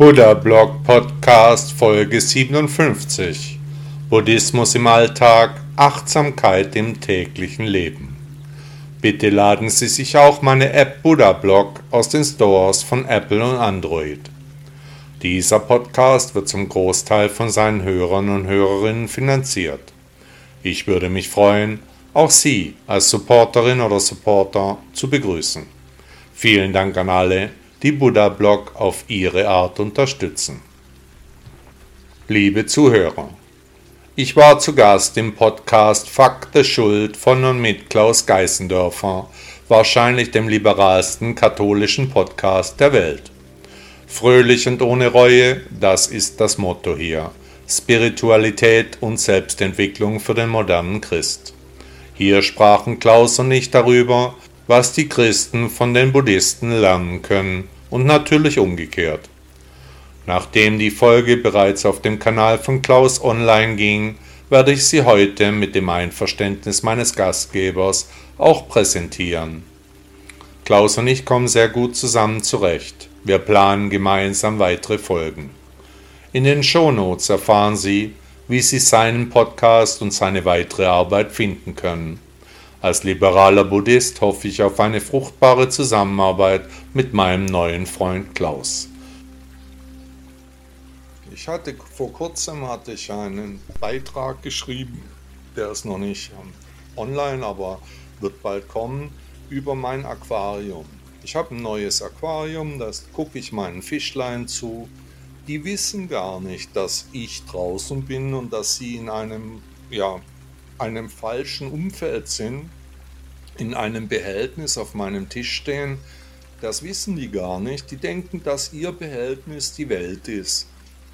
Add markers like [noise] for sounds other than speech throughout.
Buddha Blog Podcast Folge 57 Buddhismus im Alltag, Achtsamkeit im täglichen Leben. Bitte laden Sie sich auch meine App Buddha Blog aus den Stores von Apple und Android. Dieser Podcast wird zum Großteil von seinen Hörern und Hörerinnen finanziert. Ich würde mich freuen, auch Sie als Supporterin oder Supporter zu begrüßen. Vielen Dank an alle, die Buddha-Blog auf ihre Art unterstützen. Liebe Zuhörer, ich war zu Gast im Podcast Fakte Schuld von und mit Klaus Geißendörfer, wahrscheinlich dem liberalsten katholischen Podcast der Welt. Fröhlich und ohne Reue, das ist das Motto hier. Spiritualität und Selbstentwicklung für den modernen Christ. Hier sprachen Klaus und ich darüber, was die Christen von den Buddhisten lernen können und natürlich umgekehrt. Nachdem die Folge bereits auf dem Kanal von Klaus online ging, werde ich sie heute mit dem Einverständnis meines Gastgebers auch präsentieren. Klaus und ich kommen sehr gut zusammen zurecht. Wir planen gemeinsam weitere Folgen. In den Shownotes erfahren Sie, wie Sie seinen Podcast und seine weitere Arbeit finden können. Als liberaler Buddhist hoffe ich auf eine fruchtbare Zusammenarbeit mit meinem neuen Freund Klaus. Ich hatte vor kurzem hatte ich einen Beitrag geschrieben, der ist noch nicht ähm, online, aber wird bald kommen, über mein Aquarium. Ich habe ein neues Aquarium, das gucke ich meinen Fischlein zu. Die wissen gar nicht, dass ich draußen bin und dass sie in einem ja, einem falschen Umfeld sind, in einem Behältnis auf meinem Tisch stehen, das wissen die gar nicht. Die denken, dass ihr Behältnis die Welt ist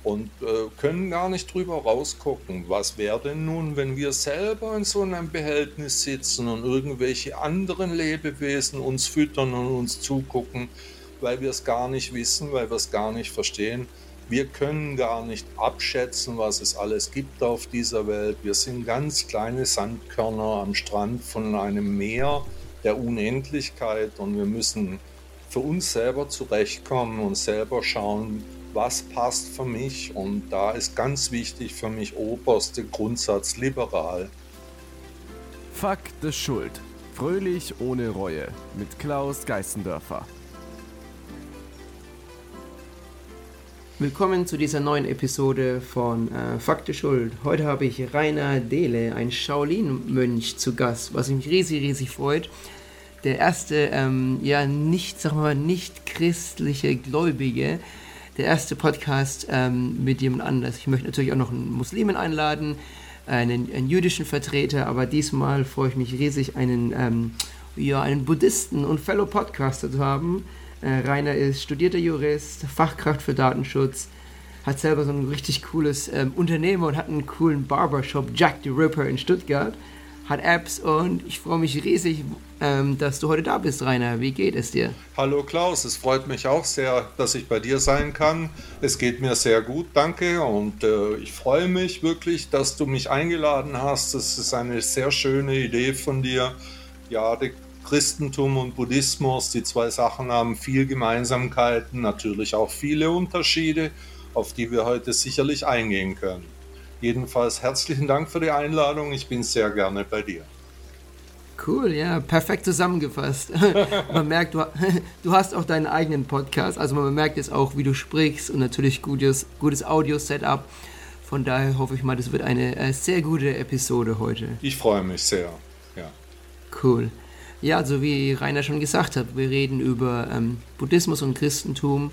und äh, können gar nicht drüber rausgucken. Was wäre denn nun, wenn wir selber in so einem Behältnis sitzen und irgendwelche anderen Lebewesen uns füttern und uns zugucken, weil wir es gar nicht wissen, weil wir es gar nicht verstehen? Wir können gar nicht abschätzen, was es alles gibt auf dieser Welt. Wir sind ganz kleine Sandkörner am Strand von einem Meer der Unendlichkeit und wir müssen für uns selber zurechtkommen und selber schauen, was passt für mich. Und da ist ganz wichtig für mich oberste Grundsatz liberal. Fakt des Schuld. Fröhlich ohne Reue mit Klaus Geißendörfer. Willkommen zu dieser neuen Episode von äh, Fakte Schuld. Heute habe ich Rainer Dehle, ein Shaolin-Mönch, zu Gast, was mich riesig, riesig freut. Der erste, ähm, ja, nicht, sagen wir mal, nicht christliche Gläubige, der erste Podcast ähm, mit jemand anders. Ich möchte natürlich auch noch einen Muslimen einladen, einen, einen jüdischen Vertreter, aber diesmal freue ich mich riesig, einen, ähm, ja, einen Buddhisten und Fellow Podcaster zu haben Rainer ist studierter Jurist, Fachkraft für Datenschutz, hat selber so ein richtig cooles ähm, Unternehmen und hat einen coolen Barbershop, Jack the Ripper in Stuttgart, hat Apps und ich freue mich riesig, ähm, dass du heute da bist, Rainer. Wie geht es dir? Hallo Klaus, es freut mich auch sehr, dass ich bei dir sein kann. Es geht mir sehr gut, danke und äh, ich freue mich wirklich, dass du mich eingeladen hast. Das ist eine sehr schöne Idee von dir. Ja, die Christentum und Buddhismus, die zwei Sachen haben viel Gemeinsamkeiten, natürlich auch viele Unterschiede, auf die wir heute sicherlich eingehen können. Jedenfalls herzlichen Dank für die Einladung, ich bin sehr gerne bei dir. Cool, ja, perfekt zusammengefasst. [laughs] man merkt, du, [laughs] du, hast auch deinen eigenen Podcast, also man merkt jetzt auch, wie du sprichst und natürlich gutes, gutes Audio-Setup. Von daher hoffe ich mal, das wird eine äh, sehr gute Episode heute. Ich freue mich sehr, ja. Cool. Ja, also wie Rainer schon gesagt hat, wir reden über ähm, Buddhismus und Christentum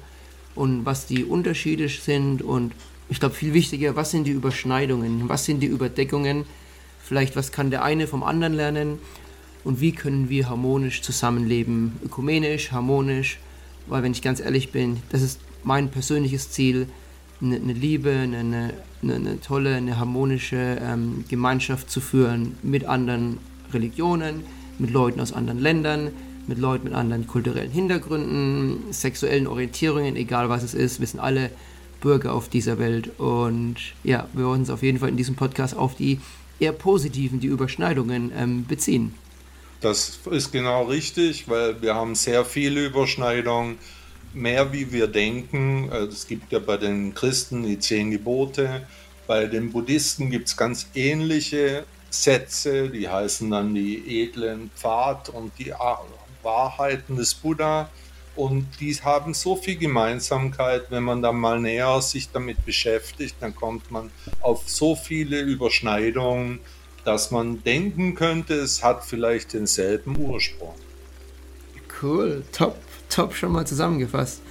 und was die Unterschiede sind und ich glaube viel wichtiger, was sind die Überschneidungen, was sind die Überdeckungen, vielleicht was kann der eine vom anderen lernen? Und wie können wir harmonisch zusammenleben, ökumenisch, harmonisch, weil wenn ich ganz ehrlich bin, das ist mein persönliches Ziel, eine, eine Liebe, eine, eine, eine, tolle, eine harmonische ähm, Gemeinschaft zu führen mit anderen Religionen, mit Leuten aus anderen Ländern, mit Leuten mit anderen kulturellen Hintergründen, sexuellen Orientierungen, egal was es ist, wir sind alle Bürger auf dieser Welt. Und ja, wir wollen uns auf jeden Fall in diesem Podcast auf die eher positiven, die Überschneidungen ähm, beziehen. Das ist genau richtig, weil wir haben sehr viele Überschneidungen. mehr wie wir denken. Äh, es gibt ja bei den Christen die zehn Gebote. Bei den Buddhisten gibt es ganz ähnliche Sätze, die heißen dann die edlen Pfad und die Wahrheiten des Buddha. Und die haben so viel Gemeinsamkeit, wenn man dann mal näher sich damit beschäftigt, dann kommt man auf so viele Überschneidungen, dass man denken könnte, es hat vielleicht denselben Ursprung. Cool, top, top schon mal zusammengefasst.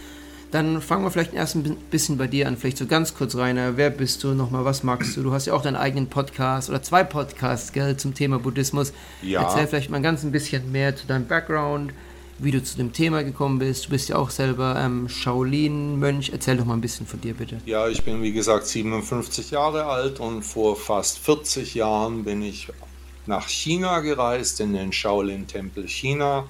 Dann fangen wir vielleicht erst ein bisschen bei dir an, vielleicht so ganz kurz, Rainer. Wer bist du nochmal? Was magst du? Du hast ja auch deinen eigenen Podcast oder zwei Podcasts, gell, zum Thema Buddhismus. Ja. Erzähl vielleicht mal ganz ein bisschen mehr zu deinem Background, wie du zu dem Thema gekommen bist. Du bist ja auch selber ähm, Shaolin-Mönch. Erzähl doch mal ein bisschen von dir, bitte. Ja, ich bin wie gesagt 57 Jahre alt und vor fast 40 Jahren bin ich nach China gereist, in den Shaolin-Tempel China.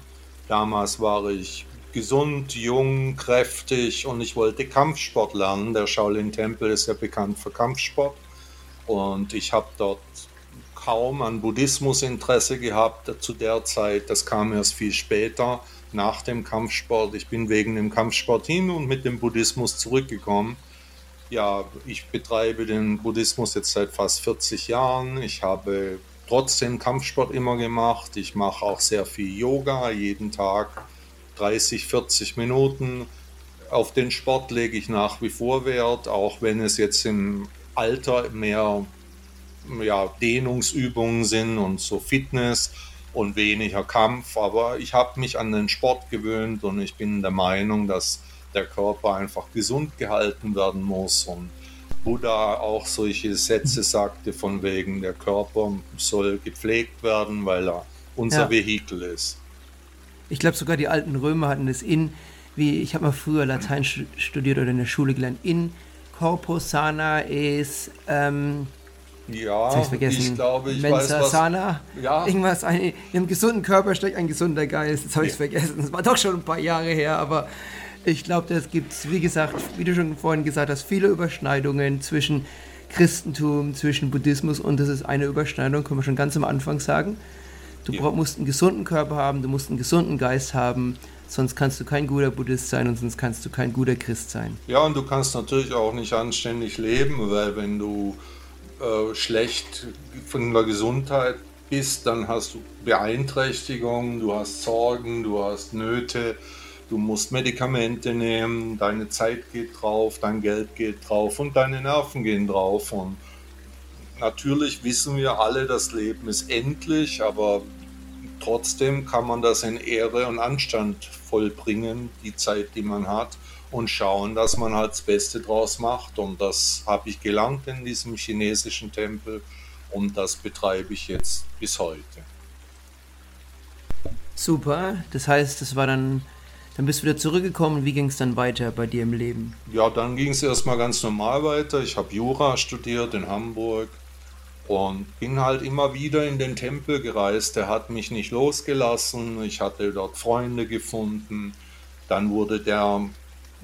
Damals war ich gesund, jung, kräftig und ich wollte Kampfsport lernen. Der Shaolin-Tempel ist ja bekannt für Kampfsport und ich habe dort kaum an Buddhismus Interesse gehabt zu der Zeit. Das kam erst viel später nach dem Kampfsport. Ich bin wegen dem Kampfsport hin und mit dem Buddhismus zurückgekommen. Ja, ich betreibe den Buddhismus jetzt seit fast 40 Jahren. Ich habe trotzdem Kampfsport immer gemacht. Ich mache auch sehr viel Yoga jeden Tag, 30, 40 Minuten. Auf den Sport lege ich nach wie vor Wert, auch wenn es jetzt im Alter mehr ja, Dehnungsübungen sind und so Fitness und weniger Kampf. Aber ich habe mich an den Sport gewöhnt und ich bin der Meinung, dass der Körper einfach gesund gehalten werden muss und Buddha auch solche Sätze sagte von wegen, der Körper soll gepflegt werden, weil er unser ja. Vehikel ist. Ich glaube sogar die alten Römer hatten das in, wie ich habe mal früher Latein studiert oder in der Schule gelernt, in corpus sana ist ähm, ja, ich, vergessen. ich glaube, ich Mensa, weiß was. Sana, ja. irgendwas, ein, in einem gesunden Körper steckt ein gesunder Geist. Jetzt habe ich es vergessen. Das war doch schon ein paar Jahre her, aber ich glaube, es gibt, wie gesagt, wie du schon vorhin gesagt hast, viele Überschneidungen zwischen Christentum, zwischen Buddhismus und das ist eine Überschneidung, können wir schon ganz am Anfang sagen. Du ja. musst einen gesunden Körper haben, du musst einen gesunden Geist haben, sonst kannst du kein guter Buddhist sein und sonst kannst du kein guter Christ sein. Ja, und du kannst natürlich auch nicht anständig leben, weil wenn du äh, schlecht von der Gesundheit bist, dann hast du Beeinträchtigungen, du hast Sorgen, du hast Nöte, du musst Medikamente nehmen, deine Zeit geht drauf, dein Geld geht drauf und deine Nerven gehen drauf. Und natürlich wissen wir alle, das Leben ist endlich, aber trotzdem kann man das in Ehre und Anstand vollbringen, die Zeit, die man hat und schauen, dass man halt das Beste draus macht. Und das habe ich gelernt in diesem chinesischen Tempel und das betreibe ich jetzt bis heute. Super, das heißt, das war dann, dann bist du wieder zurückgekommen. Wie ging es dann weiter bei dir im Leben? Ja, dann ging es erstmal ganz normal weiter. Ich habe Jura studiert in Hamburg und bin halt immer wieder in den Tempel gereist. Der hat mich nicht losgelassen. Ich hatte dort Freunde gefunden. Dann wurde der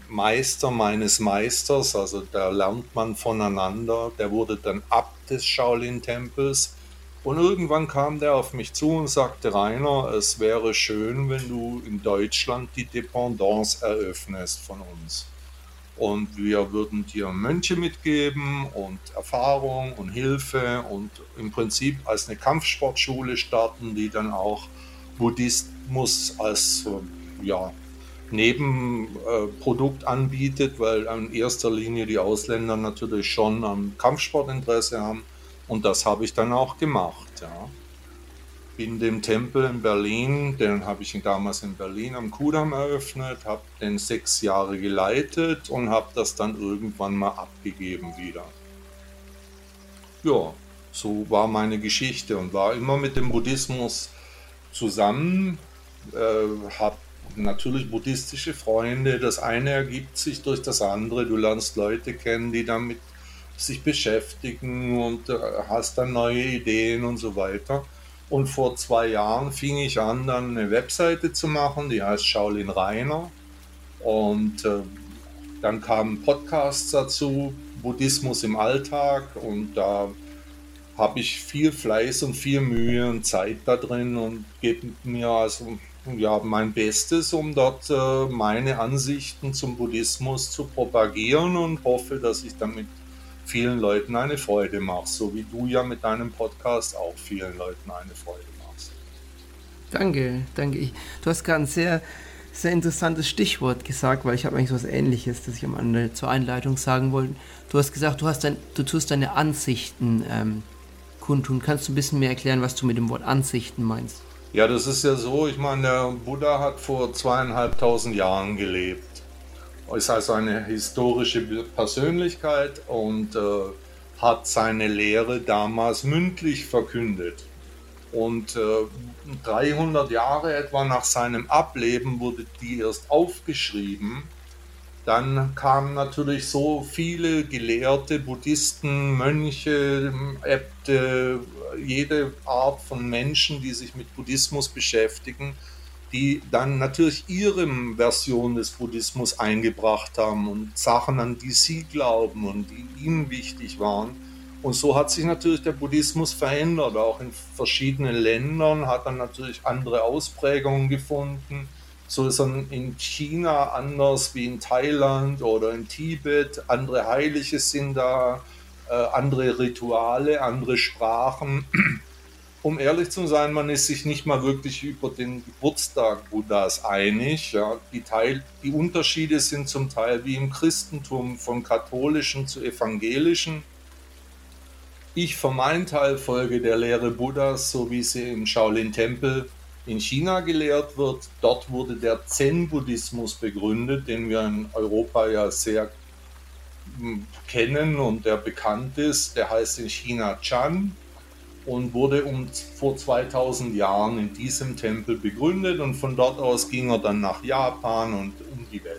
Meister meines Meisters, also da lernt man voneinander. Der wurde dann Abt des Shaolin-Tempels. Und irgendwann kam der auf mich zu und sagte, Rainer, es wäre schön, wenn du in Deutschland die Dependance eröffnest von uns. Und wir würden dir Mönche mitgeben und Erfahrung und Hilfe und im Prinzip als eine Kampfsportschule starten, die dann auch Buddhismus als ja, Nebenprodukt anbietet, weil in erster Linie die Ausländer natürlich schon am Kampfsportinteresse haben. Und das habe ich dann auch gemacht. Ja. In dem Tempel in Berlin, den habe ich damals in Berlin am Kudamm eröffnet, habe den sechs Jahre geleitet und habe das dann irgendwann mal abgegeben wieder. Ja, so war meine Geschichte und war immer mit dem Buddhismus zusammen, äh, habe natürlich buddhistische Freunde. Das eine ergibt sich durch das andere. Du lernst Leute kennen, die damit sich beschäftigen und äh, hast dann neue Ideen und so weiter. Und vor zwei Jahren fing ich an, dann eine Webseite zu machen, die heißt Shaolin Rainer. Und äh, dann kamen Podcasts dazu, Buddhismus im Alltag. Und da habe ich viel Fleiß und viel Mühe und Zeit da drin und gebe mir also ja mein Bestes, um dort äh, meine Ansichten zum Buddhismus zu propagieren und hoffe, dass ich damit vielen Leuten eine Freude mache, so wie du ja mit deinem Podcast auch vielen Leuten eine Freude machst. Danke, danke. Du hast gerade ein sehr, sehr interessantes Stichwort gesagt, weil ich habe eigentlich so was Ähnliches, das ich am Ende zur Einleitung sagen wollte. Du hast gesagt, du, hast dein, du tust deine Ansichten ähm, kundtun. Kannst du ein bisschen mehr erklären, was du mit dem Wort Ansichten meinst? Ja, das ist ja so, ich meine, der Buddha hat vor zweieinhalbtausend Jahren gelebt. Ist also eine historische Persönlichkeit und äh, hat seine Lehre damals mündlich verkündet. Und äh, 300 Jahre etwa nach seinem Ableben wurde die erst aufgeschrieben dann kamen natürlich so viele Gelehrte, Buddhisten, Mönche, Äbte, jede Art von Menschen, die sich mit Buddhismus beschäftigen, die dann natürlich ihre Version des Buddhismus eingebracht haben und Sachen, an die sie glauben und die ihnen wichtig waren. Und so hat sich natürlich der Buddhismus verändert. Auch in verschiedenen Ländern hat er natürlich andere Ausprägungen gefunden so ist er in China anders wie in Thailand oder in Tibet. Andere Heilige sind da, äh, andere Rituale, andere Sprachen. Um ehrlich zu sein, man ist sich nicht mal wirklich über den Geburtstag Buddhas einig. Ja. Die, Teil, die Unterschiede sind zum Teil wie im Christentum von katholischen zu evangelischen. Ich für meinen Teil folge der Lehre Buddhas, so wie sie im Shaolin-Tempel in China gelehrt wird. Dort wurde der Zen-Buddhismus begründet, den wir in Europa ja sehr hm, kennen und der bekannt ist. Der heißt in China Chan und wurde um, vor 2000 Jahren in diesem Tempel begründet und von dort aus ging er dann nach Japan und um die Welt.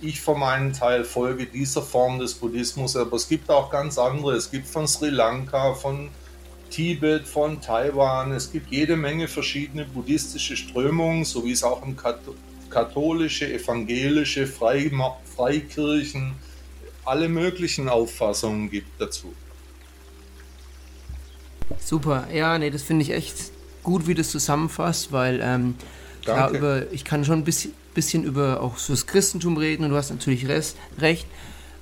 Ich für meinen Teil folge dieser Form des Buddhismus, aber es gibt auch ganz andere. Es gibt von Sri Lanka, von Tibet, von Taiwan. Es gibt jede Menge verschiedene buddhistische Strömungen, so wie es auch im katholische, evangelische, Freikirchen, alle möglichen Auffassungen gibt dazu. Super, ja, nee, das finde ich echt gut, wie du es zusammenfasst, weil ähm, klar, über, ich kann schon ein bisschen, bisschen über auch so das Christentum reden und du hast natürlich recht,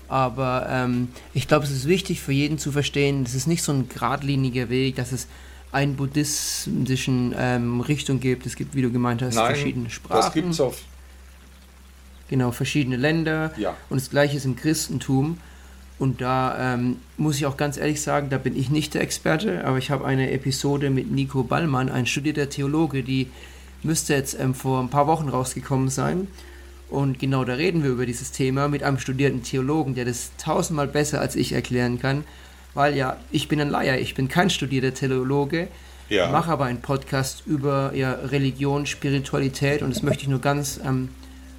aber ähm, ich glaube, es ist wichtig für jeden zu verstehen, es ist nicht so ein geradliniger Weg, dass es einen buddhistischen ähm, Richtung gibt. Es gibt, wie du gemeint hast, Nein, verschiedene Sprachen. Das gibt es auf. Genau, verschiedene Länder. Ja. Und das gleiche ist im Christentum. Und da ähm, muss ich auch ganz ehrlich sagen, da bin ich nicht der Experte, aber ich habe eine Episode mit Nico Ballmann, ein studierter Theologe, die müsste jetzt ähm, vor ein paar Wochen rausgekommen sein. Und genau da reden wir über dieses Thema mit einem studierten Theologen, der das tausendmal besser als ich erklären kann. Weil ja, ich bin ein Laie, ich bin kein studierter Theologe, ja. mache aber einen Podcast über ja, Religion, Spiritualität und das möchte ich nur ganz ähm,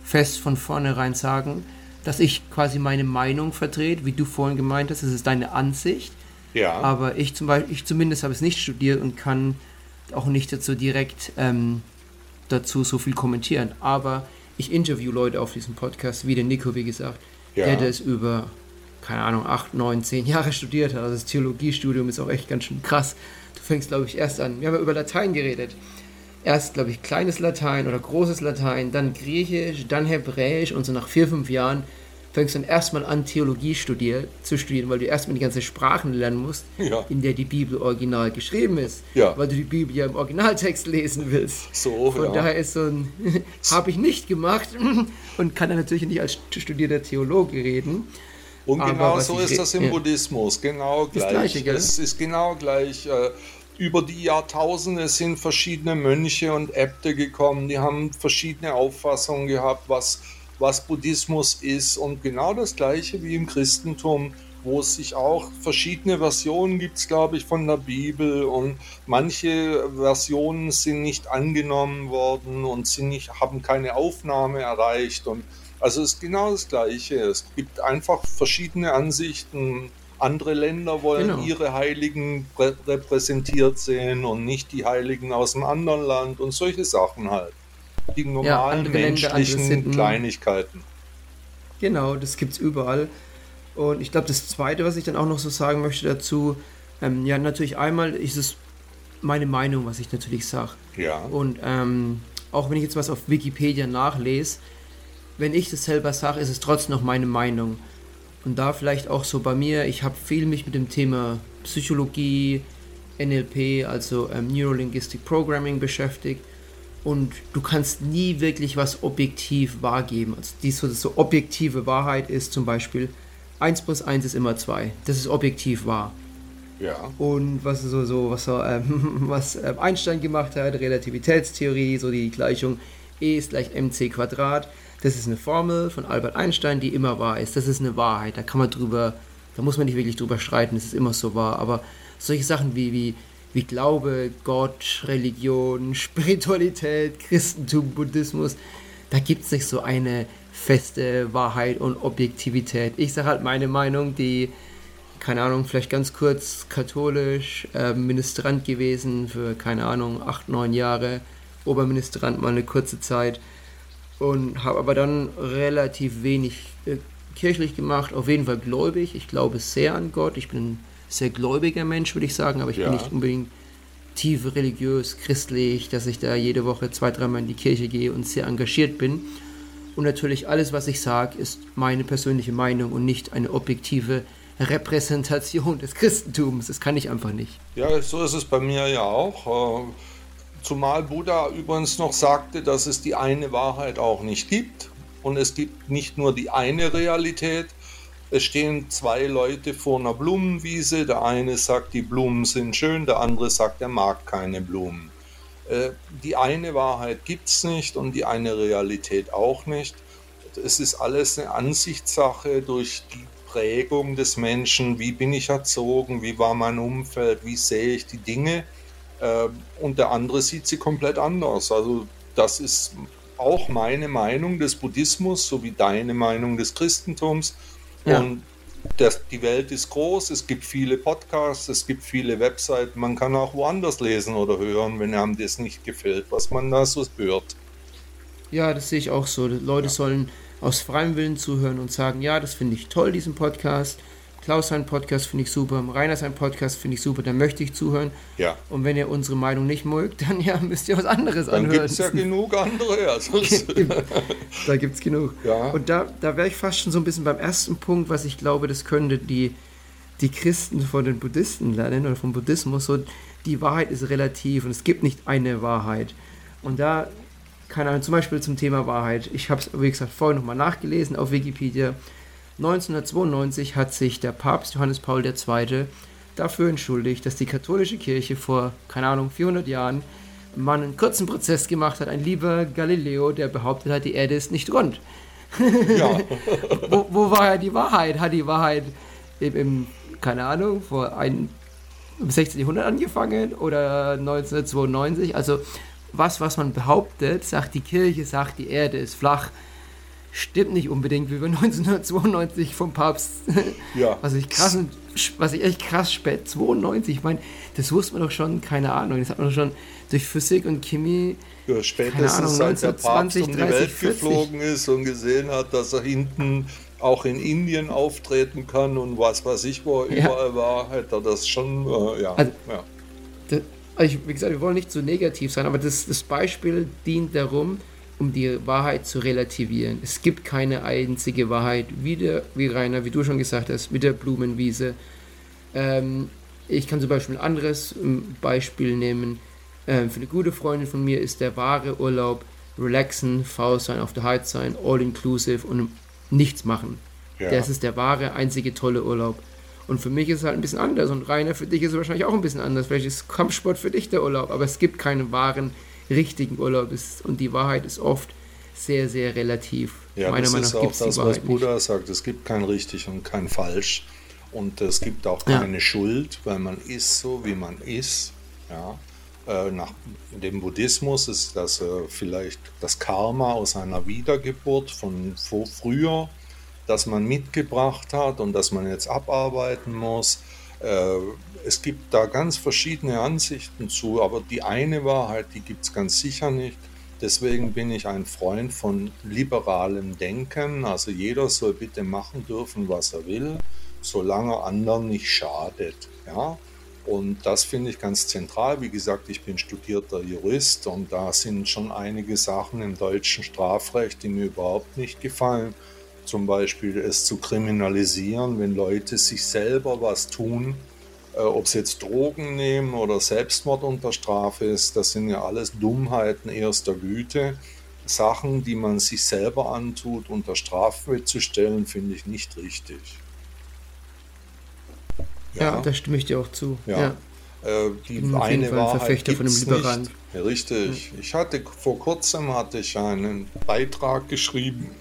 fest von vornherein sagen, dass ich quasi meine Meinung vertrete, wie du vorhin gemeint hast, das ist deine Ansicht. Ja. Aber ich zum Beispiel, ich zumindest habe es nicht studiert und kann auch nicht dazu direkt ähm, dazu so viel kommentieren. Aber ich interview Leute auf diesem Podcast, wie der Nico, wie gesagt, ja. der das über, keine Ahnung, acht, neun, zehn Jahre studiert hat. Also das Theologiestudium ist auch echt ganz schön krass. Du fängst, glaube ich, erst an. Wir haben ja über Latein geredet. Erst, glaube ich, kleines Latein oder großes Latein, dann Griechisch, dann Hebräisch und so nach vier, fünf Jahren fängst dann erstmal an, Theologie studier, zu studieren, weil du erstmal die ganze Sprachen lernen musst, ja. in der die Bibel original geschrieben ist. Ja. Weil du die Bibel ja im Originaltext lesen willst. So, Von ja. daher ist so ein, [laughs] habe ich nicht gemacht [clears throat] und kann dann natürlich nicht als studierter Theologe reden. Und genau so ist das im Buddhismus, genau gleich. Das Gleiche, gell? Es ist genau gleich. Äh, über die Jahrtausende sind verschiedene Mönche und Äbte gekommen, die haben verschiedene Auffassungen gehabt, was was Buddhismus ist und genau das gleiche wie im Christentum, wo es sich auch verschiedene Versionen gibt, glaube ich, von der Bibel und manche Versionen sind nicht angenommen worden und sind nicht, haben keine Aufnahme erreicht und also es ist genau das Gleiche. Es gibt einfach verschiedene Ansichten. Andere Länder wollen genau. ihre Heiligen repräsentiert sehen und nicht die Heiligen aus einem anderen Land und solche Sachen halt die normalen ja, menschlichen Länder, Kleinigkeiten. Genau, das gibt es überall. Und ich glaube, das Zweite, was ich dann auch noch so sagen möchte dazu, ähm, ja, natürlich einmal ist es meine Meinung, was ich natürlich sage. Ja. Und ähm, auch wenn ich jetzt was auf Wikipedia nachlese, wenn ich das selber sage, ist es trotzdem noch meine Meinung. Und da vielleicht auch so bei mir, ich habe viel mich mit dem Thema Psychologie, NLP, also ähm, Neurolinguistic Programming beschäftigt. Und du kannst nie wirklich was objektiv wahrgeben. Also die so, so objektive Wahrheit ist zum Beispiel 1 plus 1 ist immer 2. Das ist objektiv wahr. Ja. Und was so, so was, so, ähm, [laughs] was ähm, Einstein gemacht hat, Relativitätstheorie, so die Gleichung E ist gleich mc Quadrat. Das ist eine Formel von Albert Einstein, die immer wahr ist. Das ist eine Wahrheit. Da kann man drüber, da muss man nicht wirklich drüber streiten, es ist immer so wahr. Aber solche Sachen wie, wie, wie Glaube, Gott, Religion, [laughs] Spiritualität, Christentum, Buddhismus, da gibt es nicht so eine feste Wahrheit und Objektivität. Ich sage halt meine Meinung, die keine Ahnung, vielleicht ganz kurz katholisch, äh, Ministrant gewesen für, keine Ahnung, acht, neun Jahre, Oberministrant mal eine kurze Zeit und habe aber dann relativ wenig äh, kirchlich gemacht, auf jeden Fall gläubig. Ich glaube sehr an Gott, ich bin ein sehr gläubiger Mensch, würde ich sagen, aber ich ja. bin nicht unbedingt tief religiös, christlich, dass ich da jede Woche zwei, dreimal in die Kirche gehe und sehr engagiert bin. Und natürlich alles, was ich sage, ist meine persönliche Meinung und nicht eine objektive Repräsentation des Christentums. Das kann ich einfach nicht. Ja, so ist es bei mir ja auch. Zumal Buddha übrigens noch sagte, dass es die eine Wahrheit auch nicht gibt. Und es gibt nicht nur die eine Realität. Es stehen zwei Leute vor einer Blumenwiese. Der eine sagt, die Blumen sind schön, der andere sagt, er mag keine Blumen. Äh, die eine Wahrheit gibt es nicht und die eine Realität auch nicht. Es ist alles eine Ansichtssache durch die Prägung des Menschen, wie bin ich erzogen, wie war mein Umfeld, wie sehe ich die Dinge. Ähm, und der andere sieht sie komplett anders. Also das ist auch meine Meinung des Buddhismus, so wie deine Meinung des Christentums. Ja. Und das, die Welt ist groß, es gibt viele Podcasts, es gibt viele Webseiten, man kann auch woanders lesen oder hören, wenn einem das nicht gefällt, was man da so hört. Ja, das sehe ich auch so. Leute ja. sollen aus freiem Willen zuhören und sagen, ja, das finde ich toll, diesen Podcast. Klaus sein Podcast finde ich super, Rainer sein Podcast finde ich super, da möchte ich zuhören. Ja. Und wenn ihr unsere Meinung nicht mögt, dann ja, müsst ihr was anderes dann anhören. Dann gibt es ja genug andere. Also [laughs] da gibt es genug. Ja. Und da, da wäre ich fast schon so ein bisschen beim ersten Punkt, was ich glaube, das könnte die, die Christen von den Buddhisten lernen oder vom Buddhismus. So, die Wahrheit ist relativ und es gibt nicht eine Wahrheit. Und da keine Ahnung, zum Beispiel zum Thema Wahrheit. Ich habe es, wie gesagt, vorhin nochmal nachgelesen auf Wikipedia. 1992 hat sich der Papst Johannes Paul II. dafür entschuldigt, dass die katholische Kirche vor, keine Ahnung, 400 Jahren mal einen kurzen Prozess gemacht hat. Ein lieber Galileo, der behauptet hat, die Erde ist nicht rund. Ja. [laughs] wo, wo, war ja die Wahrheit? Hat die Wahrheit im, im keine Ahnung, vor ein, im 16. Jahrhundert angefangen oder 1992? Also was, was man behauptet, sagt die Kirche, sagt die Erde ist flach, stimmt nicht unbedingt, wie wir [laughs] 1992 vom Papst, [laughs] ja. was ich krass, was ich echt krass spät, 92, ich meine, das wusste man doch schon, keine Ahnung, das hat man doch schon durch Physik und Chemie, ja, spätestens Ahnung, seit der Papst 20, um die 30, Welt 40. geflogen ist und gesehen hat, dass er hinten auch in Indien auftreten kann und was weiß ich, wo er ja. überall war, hätte er das schon, äh, ja. Also, ja. Also ich, wie gesagt, wir wollen nicht so negativ sein, aber das, das Beispiel dient darum, um die Wahrheit zu relativieren. Es gibt keine einzige Wahrheit, wie, der, wie Rainer, wie du schon gesagt hast, mit der Blumenwiese. Ähm, ich kann zum Beispiel ein anderes ähm, Beispiel nehmen. Ähm, für eine gute Freundin von mir ist der wahre Urlaub relaxen, faul sein, auf der Heiz sein, all inclusive und nichts machen. Ja. Das ist der wahre, einzige tolle Urlaub. Und für mich ist es halt ein bisschen anders. Und Rainer, für dich ist es wahrscheinlich auch ein bisschen anders. Vielleicht ist Kampfsport für dich der Urlaub, aber es gibt keinen wahren, richtigen Urlaub. Und die Wahrheit ist oft sehr, sehr relativ. Ja, Meiner das Meinung ist auch das, was Buddha nicht. sagt. Es gibt kein richtig und kein falsch. Und es gibt auch keine ja. Schuld, weil man ist so, wie man ist. Ja. Äh, nach dem Buddhismus ist das äh, vielleicht das Karma aus einer Wiedergeburt von früher das man mitgebracht hat und das man jetzt abarbeiten muss. Äh, es gibt da ganz verschiedene Ansichten zu, aber die eine Wahrheit, die gibt es ganz sicher nicht. Deswegen bin ich ein Freund von liberalem Denken. Also jeder soll bitte machen dürfen, was er will, solange anderen nicht schadet. Ja? Und das finde ich ganz zentral. Wie gesagt, ich bin studierter Jurist und da sind schon einige Sachen im deutschen Strafrecht, die mir überhaupt nicht gefallen. Zum Beispiel es zu kriminalisieren, wenn Leute sich selber was tun, äh, ob sie jetzt Drogen nehmen oder Selbstmord unter Strafe ist, das sind ja alles Dummheiten erster Güte. Sachen, die man sich selber antut, unter Strafe zu stellen, finde ich nicht richtig. Ja, ja da stimme ich dir auch zu. Ja. ja. Äh, die eine Wahrheit Verfechter von einem Liberalen. Ja, richtig. Ich hatte vor kurzem hatte ich einen Beitrag geschrieben,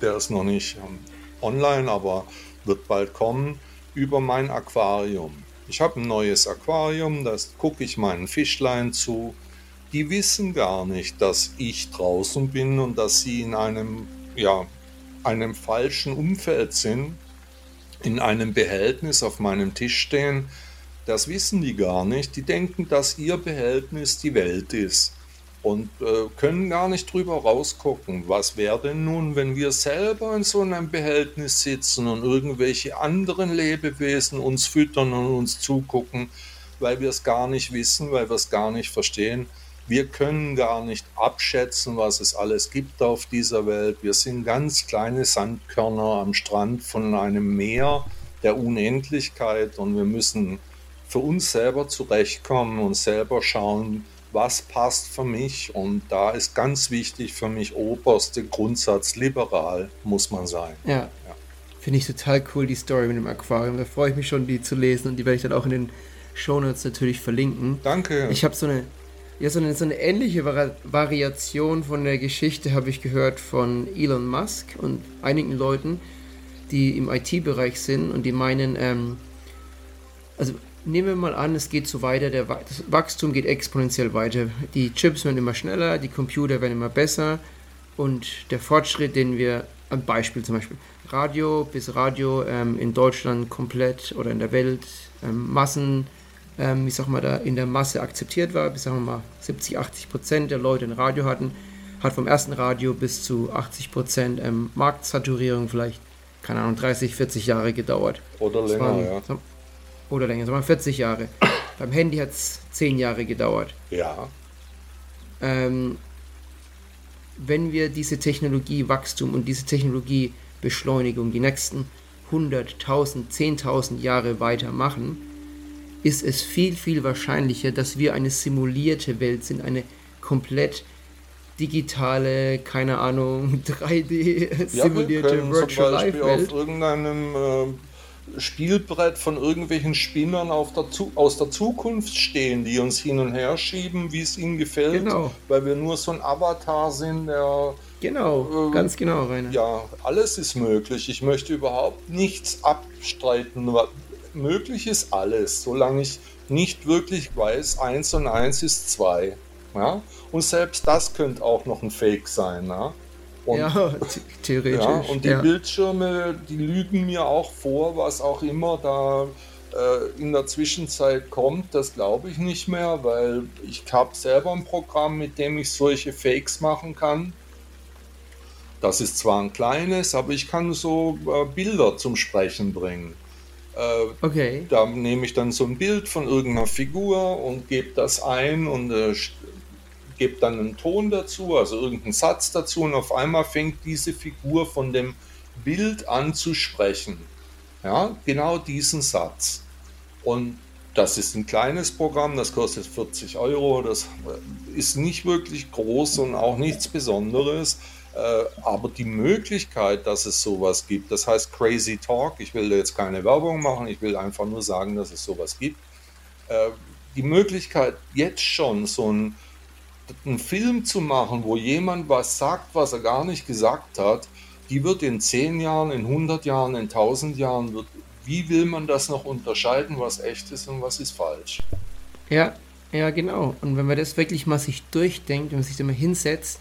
der ist noch nicht ähm, online, aber wird bald kommen, über mein Aquarium. Ich habe ein neues Aquarium, das gucke ich meinen Fischlein zu. Die wissen gar nicht, dass ich draußen bin und dass sie in einem, ja, einem falschen Umfeld sind, in einem Behältnis auf meinem Tisch stehen. Das wissen die gar nicht. Die denken, dass ihr Behältnis die Welt ist und äh, können gar nicht drüber rausgucken. Was wäre denn nun, wenn wir selber in so einem Behältnis sitzen und irgendwelche anderen Lebewesen uns füttern und uns zugucken, weil wir es gar nicht wissen, weil wir es gar nicht verstehen. Wir können gar nicht abschätzen, was es alles gibt auf dieser Welt. Wir sind ganz kleine Sandkörner am Strand von einem Meer der Unendlichkeit und wir müssen für uns selber zurechtkommen und selber schauen, was passt für mich. Und da ist ganz wichtig für mich oberste Grundsatz liberal muss man sein. Ja. ja. Finde ich total cool, die Story mit dem Aquarium. Da freue ich mich schon, die zu lesen und die werde ich dann auch in den Shownotes natürlich verlinken. Danke. Ich habe so eine, ja, so eine, so eine ähnliche Vari Variation von der Geschichte habe ich gehört von Elon Musk und einigen Leuten, die im IT-Bereich sind und die meinen, ähm, also nehmen wir mal an, es geht so weiter, der das Wachstum geht exponentiell weiter. Die Chips werden immer schneller, die Computer werden immer besser und der Fortschritt, den wir, ein Beispiel zum Beispiel, Radio bis Radio ähm, in Deutschland komplett oder in der Welt ähm, Massen, ähm, ich sag mal, da in der Masse akzeptiert war, bis sagen wir mal 70, 80 Prozent der Leute ein Radio hatten, hat vom ersten Radio bis zu 80 Prozent ähm, Marktsaturierung vielleicht, keine Ahnung, 30, 40 Jahre gedauert. Oder länger, waren, ja. Oder länger, sagen wir 40 Jahre. Beim Handy hat es 10 Jahre gedauert. Ja. Ähm, wenn wir diese Technologiewachstum und diese Technologiebeschleunigung die nächsten 100, 1000, 10.000 Jahre weitermachen, ist es viel, viel wahrscheinlicher, dass wir eine simulierte Welt sind, eine komplett digitale, keine Ahnung, [laughs] 3D simulierte ja, Virtual Life Welt. Auf irgendeinem äh, Spielbrett von irgendwelchen Spinnern der aus der Zukunft stehen, die uns hin und her schieben, wie es ihnen gefällt, genau. weil wir nur so ein Avatar sind, der. Genau, äh, ganz genau, Rainer. Ja, alles ist möglich. Ich möchte überhaupt nichts abstreiten. Möglich ist alles, solange ich nicht wirklich weiß, 1 und 1 ist 2. Ja? Und selbst das könnte auch noch ein Fake sein. Ja? Und, ja, theoretisch. Ja, und die ja. Bildschirme, die lügen mir auch vor, was auch immer da äh, in der Zwischenzeit kommt, das glaube ich nicht mehr, weil ich habe selber ein Programm, mit dem ich solche Fakes machen kann. Das ist zwar ein kleines, aber ich kann so äh, Bilder zum Sprechen bringen. Äh, okay. Da nehme ich dann so ein Bild von irgendeiner Figur und gebe das ein und äh, gebe dann einen Ton dazu, also irgendeinen Satz dazu und auf einmal fängt diese Figur von dem Bild an zu sprechen. Ja, genau diesen Satz. Und das ist ein kleines Programm, das kostet 40 Euro, das ist nicht wirklich groß und auch nichts Besonderes. Äh, aber die Möglichkeit, dass es sowas gibt, das heißt Crazy Talk, ich will jetzt keine Werbung machen, ich will einfach nur sagen, dass es sowas gibt. Äh, die Möglichkeit, jetzt schon so ein einen Film zu machen, wo jemand was sagt, was er gar nicht gesagt hat, die wird in 10 Jahren, in 100 Jahren, in 1000 Jahren, wird, wie will man das noch unterscheiden, was echt ist und was ist falsch? Ja, ja, genau. Und wenn man das wirklich mal sich durchdenkt, wenn man sich da mal hinsetzt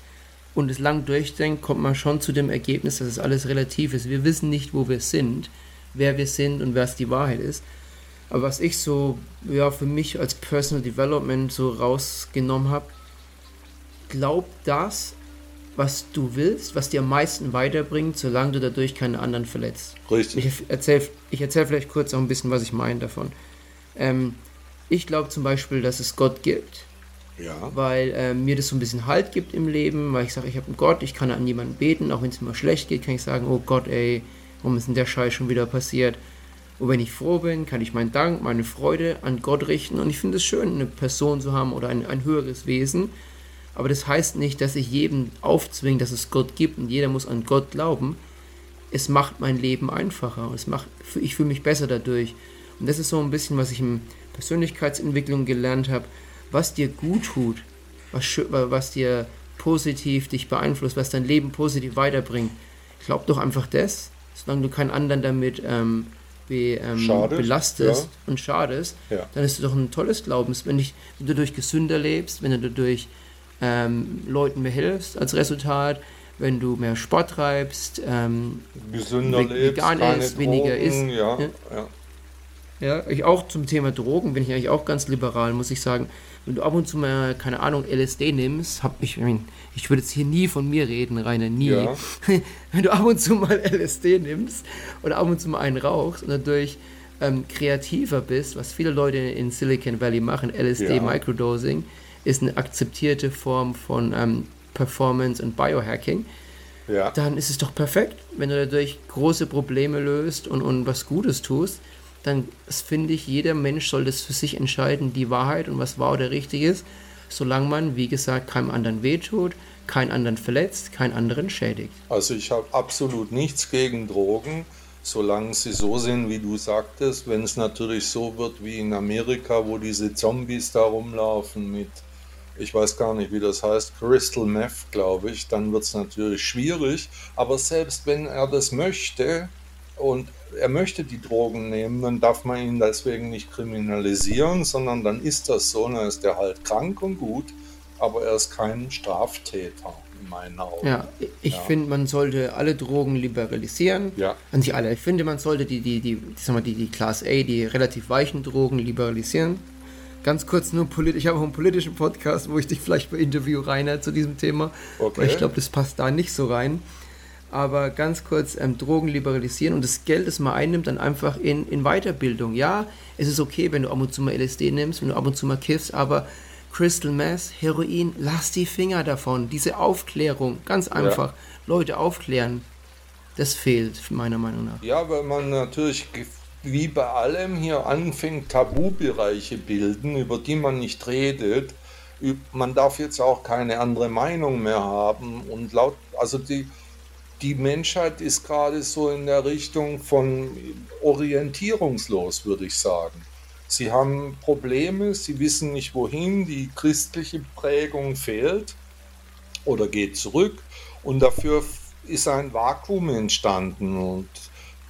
und es lang durchdenkt, kommt man schon zu dem Ergebnis, dass es alles relativ ist. Wir wissen nicht, wo wir sind, wer wir sind und was die Wahrheit ist. Aber was ich so, ja, für mich als Personal Development so rausgenommen habe, glaub das, was du willst, was dir am meisten weiterbringt, solange du dadurch keine anderen verletzt. Richtig. Ich erzähle ich erzähl vielleicht kurz auch ein bisschen, was ich meine davon. Ähm, ich glaube zum Beispiel, dass es Gott gibt. Ja. Weil äh, mir das so ein bisschen Halt gibt im Leben, weil ich sage, ich habe einen Gott, ich kann an jemanden beten, auch wenn es mir schlecht geht, kann ich sagen, oh Gott, ey, warum ist denn der Scheiß schon wieder passiert? Und wenn ich froh bin, kann ich meinen Dank, meine Freude an Gott richten. Und ich finde es schön, eine Person zu haben oder ein, ein höheres Wesen. Aber das heißt nicht, dass ich jedem aufzwinge, dass es Gott gibt und jeder muss an Gott glauben. Es macht mein Leben einfacher. Es macht, ich fühle mich besser dadurch. Und das ist so ein bisschen, was ich in Persönlichkeitsentwicklung gelernt habe. Was dir gut tut, was, was dir positiv dich beeinflusst, was dein Leben positiv weiterbringt. Glaub doch einfach das, solange du keinen anderen damit ähm, be, ähm, belastest ja. und schadest, ja. dann ist es doch ein tolles Glaubens. Wenn, ich, wenn du durch gesünder lebst, wenn du durch ähm, Leuten mehr hilfst als Resultat, wenn du mehr Sport treibst, ähm, gesünder lebst, vegan isst, weniger isst. Ja, ja. ja, ich auch zum Thema Drogen bin ich eigentlich auch ganz liberal, muss ich sagen wenn du ab und zu mal, keine Ahnung, LSD nimmst, hab ich, ich würde jetzt hier nie von mir reden, Rainer, nie. Ja. [laughs] wenn du ab und zu mal [laughs] LSD nimmst oder ab und zu mal einen rauchst und dadurch ähm, kreativer bist, was viele Leute in Silicon Valley machen, LSD ja. Microdosing, ist eine akzeptierte Form von ähm, Performance und Biohacking. Ja. Dann ist es doch perfekt, wenn du dadurch große Probleme löst und, und was Gutes tust dann finde ich, jeder Mensch soll das für sich entscheiden, die Wahrheit und was wahr oder richtig ist, solange man, wie gesagt, keinem anderen wehtut, keinen anderen verletzt, keinen anderen schädigt. Also ich habe absolut nichts gegen Drogen, solange sie so sind, wie du sagtest. Wenn es natürlich so wird wie in Amerika, wo diese Zombies da rumlaufen mit, ich weiß gar nicht, wie das heißt, Crystal Meth, glaube ich, dann wird es natürlich schwierig. Aber selbst wenn er das möchte und er möchte die Drogen nehmen, dann darf man ihn deswegen nicht kriminalisieren, sondern dann ist das so, dann ist er halt krank und gut, aber er ist kein Straftäter in meinen Augen. Ja, ich ja. finde, man sollte alle Drogen liberalisieren. Ja. An sich alle. Ich finde, man sollte die, die, die, die, die Class A, die relativ weichen Drogen liberalisieren. Ganz kurz nur politisch, ich habe auch einen politischen Podcast, wo ich dich vielleicht bei Interview reine zu diesem Thema. Okay. Weil ich glaube, das passt da nicht so rein aber ganz kurz ähm, Drogen liberalisieren und das Geld, das man einnimmt, dann einfach in, in Weiterbildung. Ja, es ist okay, wenn du ab und zu mal LSD nimmst, wenn du ab und zu mal kiffst, aber Crystal Meth, Heroin, lass die Finger davon. Diese Aufklärung, ganz einfach, ja. Leute aufklären, das fehlt meiner Meinung nach. Ja, weil man natürlich wie bei allem hier anfängt, Tabubereiche bilden, über die man nicht redet. Man darf jetzt auch keine andere Meinung mehr haben und laut, also die die Menschheit ist gerade so in der Richtung von orientierungslos, würde ich sagen. Sie haben Probleme, sie wissen nicht wohin, die christliche Prägung fehlt oder geht zurück und dafür ist ein Vakuum entstanden und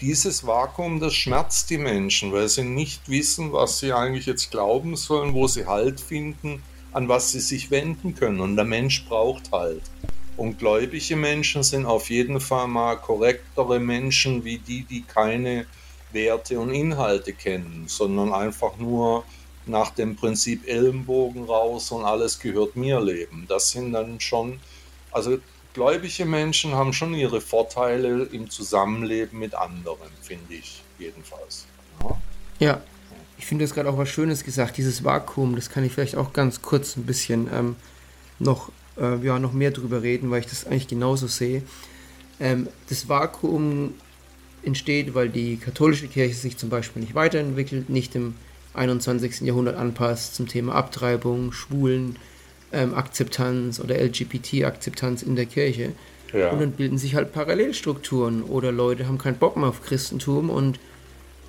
dieses Vakuum, das schmerzt die Menschen, weil sie nicht wissen, was sie eigentlich jetzt glauben sollen, wo sie Halt finden, an was sie sich wenden können und der Mensch braucht Halt. Und gläubige Menschen sind auf jeden Fall mal korrektere Menschen wie die, die keine Werte und Inhalte kennen, sondern einfach nur nach dem Prinzip Ellenbogen raus und alles gehört mir leben. Das sind dann schon, also gläubige Menschen haben schon ihre Vorteile im Zusammenleben mit anderen, finde ich jedenfalls. Ja, ja. ich finde das gerade auch was Schönes gesagt, dieses Vakuum, das kann ich vielleicht auch ganz kurz ein bisschen ähm, noch äh, ja, noch mehr drüber reden, weil ich das eigentlich genauso sehe. Ähm, das Vakuum entsteht, weil die katholische Kirche sich zum Beispiel nicht weiterentwickelt, nicht im 21. Jahrhundert anpasst zum Thema Abtreibung, Schwulen, ähm, Akzeptanz oder LGBT-Akzeptanz in der Kirche. Ja. Und dann bilden sich halt Parallelstrukturen oder Leute haben keinen Bock mehr auf Christentum und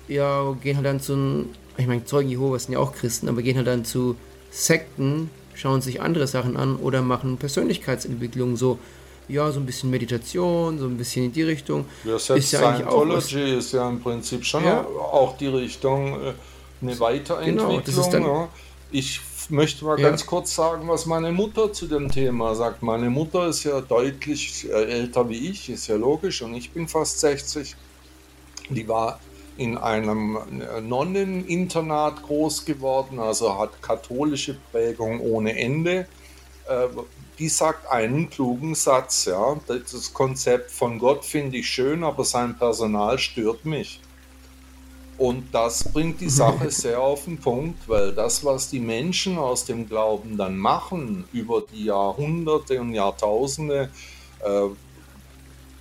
ja, gehen halt dann zu, ich meine, Zeugen Jehovas sind ja auch Christen, aber gehen halt dann zu Sekten, schauen sich andere Sachen an oder machen Persönlichkeitsentwicklung so. Ja, so ein bisschen Meditation, so ein bisschen in die Richtung. Ja, ist ja eigentlich auch was, ist ja im Prinzip schon ja. auch die Richtung, äh, eine Weiterentwicklung. Genau, dann, ja. Ich möchte mal ja. ganz kurz sagen, was meine Mutter zu dem Thema sagt. Meine Mutter ist ja deutlich äh, älter wie ich, ist ja logisch, und ich bin fast 60. Die war in einem Nonneninternat groß geworden, also hat katholische Prägung ohne Ende. Äh, die sagt einen klugen Satz, ja. Das Konzept von Gott finde ich schön, aber sein Personal stört mich. Und das bringt die Sache sehr auf den Punkt, weil das, was die Menschen aus dem Glauben dann machen über die Jahrhunderte und Jahrtausende, äh,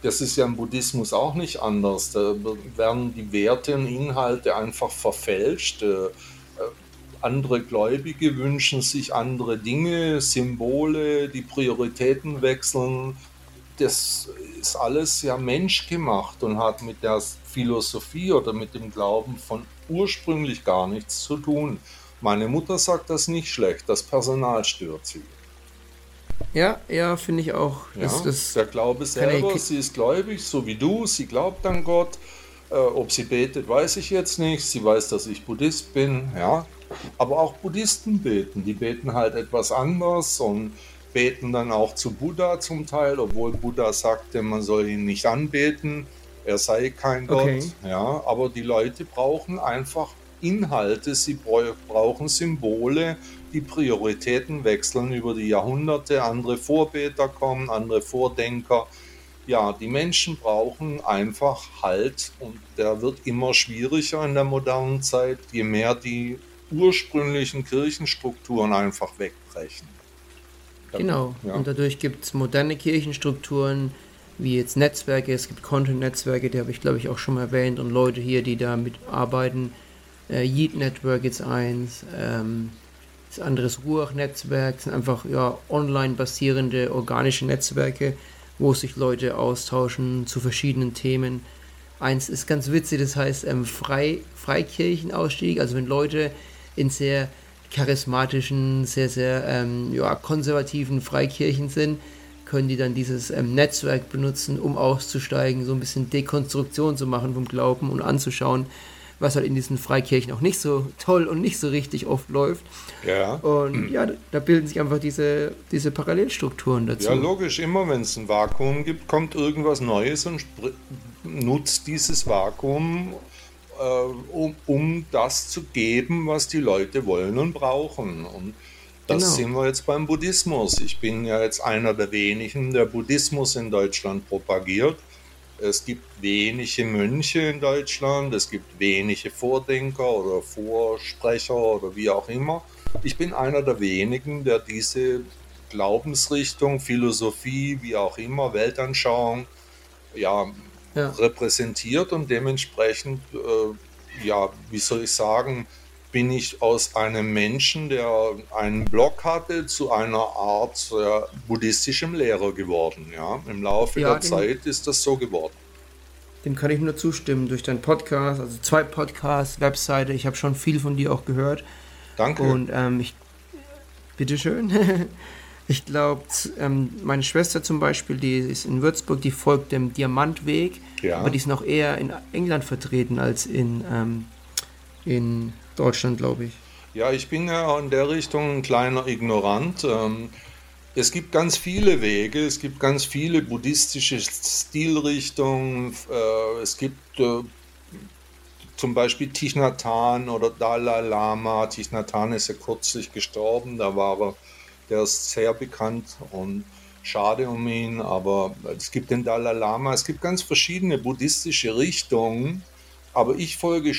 das ist ja im Buddhismus auch nicht anders. Da werden die Werte und Inhalte einfach verfälscht. Äh, andere Gläubige wünschen sich andere Dinge, Symbole, die Prioritäten wechseln. Das ist alles ja menschgemacht und hat mit der Philosophie oder mit dem Glauben von ursprünglich gar nichts zu tun. Meine Mutter sagt das nicht schlecht, das Personal stört sie. Ja, ja, finde ich auch. Ja, das, das der Glaube selber, sie ist gläubig, so wie du, sie glaubt an Gott. Äh, ob sie betet, weiß ich jetzt nicht. Sie weiß, dass ich Buddhist bin, ja. Aber auch Buddhisten beten, die beten halt etwas anders und beten dann auch zu Buddha zum Teil, obwohl Buddha sagte, man soll ihn nicht anbeten er sei kein okay. Gott. Ja, aber die Leute brauchen einfach Inhalte, sie brauchen Symbole, die Prioritäten wechseln über die Jahrhunderte, andere Vorbeter kommen, andere Vordenker. Ja, die Menschen brauchen einfach Halt und der wird immer schwieriger in der modernen Zeit, je mehr die ursprünglichen Kirchenstrukturen einfach wegbrechen. Genau, ja. und dadurch gibt es moderne Kirchenstrukturen, wie jetzt Netzwerke, es gibt Content-Netzwerke, die habe ich glaube ich auch schon mal erwähnt und Leute hier, die da mitarbeiten. Äh, Yeet Network ist eins, ähm, das andere ist Ruach-Netzwerk, sind einfach ja, online basierende organische Netzwerke, wo sich Leute austauschen zu verschiedenen Themen. Eins ist ganz witzig, das heißt ähm, Frei, Freikirchenausstieg, also wenn Leute in sehr charismatischen, sehr, sehr ähm, ja, konservativen Freikirchen sind, können die dann dieses ähm, Netzwerk benutzen, um auszusteigen, so ein bisschen Dekonstruktion zu machen vom Glauben und anzuschauen, was halt in diesen Freikirchen auch nicht so toll und nicht so richtig oft läuft. Ja. Und ja, da bilden sich einfach diese, diese Parallelstrukturen dazu. Ja, logisch, immer wenn es ein Vakuum gibt, kommt irgendwas Neues und nutzt dieses Vakuum, um, um das zu geben, was die Leute wollen und brauchen. Und das genau. sehen wir jetzt beim Buddhismus. Ich bin ja jetzt einer der wenigen, der Buddhismus in Deutschland propagiert. Es gibt wenige Mönche in Deutschland, es gibt wenige Vordenker oder Vorsprecher oder wie auch immer. Ich bin einer der wenigen, der diese Glaubensrichtung, Philosophie, wie auch immer, Weltanschauung, ja, ja. repräsentiert und dementsprechend, äh, ja, wie soll ich sagen, bin ich aus einem Menschen, der einen Blog hatte, zu einer Art äh, buddhistischem Lehrer geworden. Ja? Im Laufe ja, der Zeit ist das so geworden. Dem kann ich nur zustimmen durch deinen Podcast, also zwei Podcasts, Webseite. Ich habe schon viel von dir auch gehört. Danke. Und ähm, ich, bitteschön. [laughs] ich glaube, ähm, meine Schwester zum Beispiel, die ist in Würzburg, die folgt dem Diamantweg, ja. aber die ist noch eher in England vertreten als in, ähm, in Deutschland, glaube ich. Ja, ich bin ja in der Richtung ein kleiner Ignorant. Ähm, es gibt ganz viele Wege, es gibt ganz viele buddhistische Stilrichtungen. Äh, es gibt äh, zum Beispiel Thich Nhat Hanh oder Dalai Lama. Thich Nhat Hanh ist ja kürzlich gestorben, da war er, der ist sehr bekannt und schade um ihn, aber es gibt den Dalai Lama, es gibt ganz verschiedene buddhistische Richtungen, aber ich folge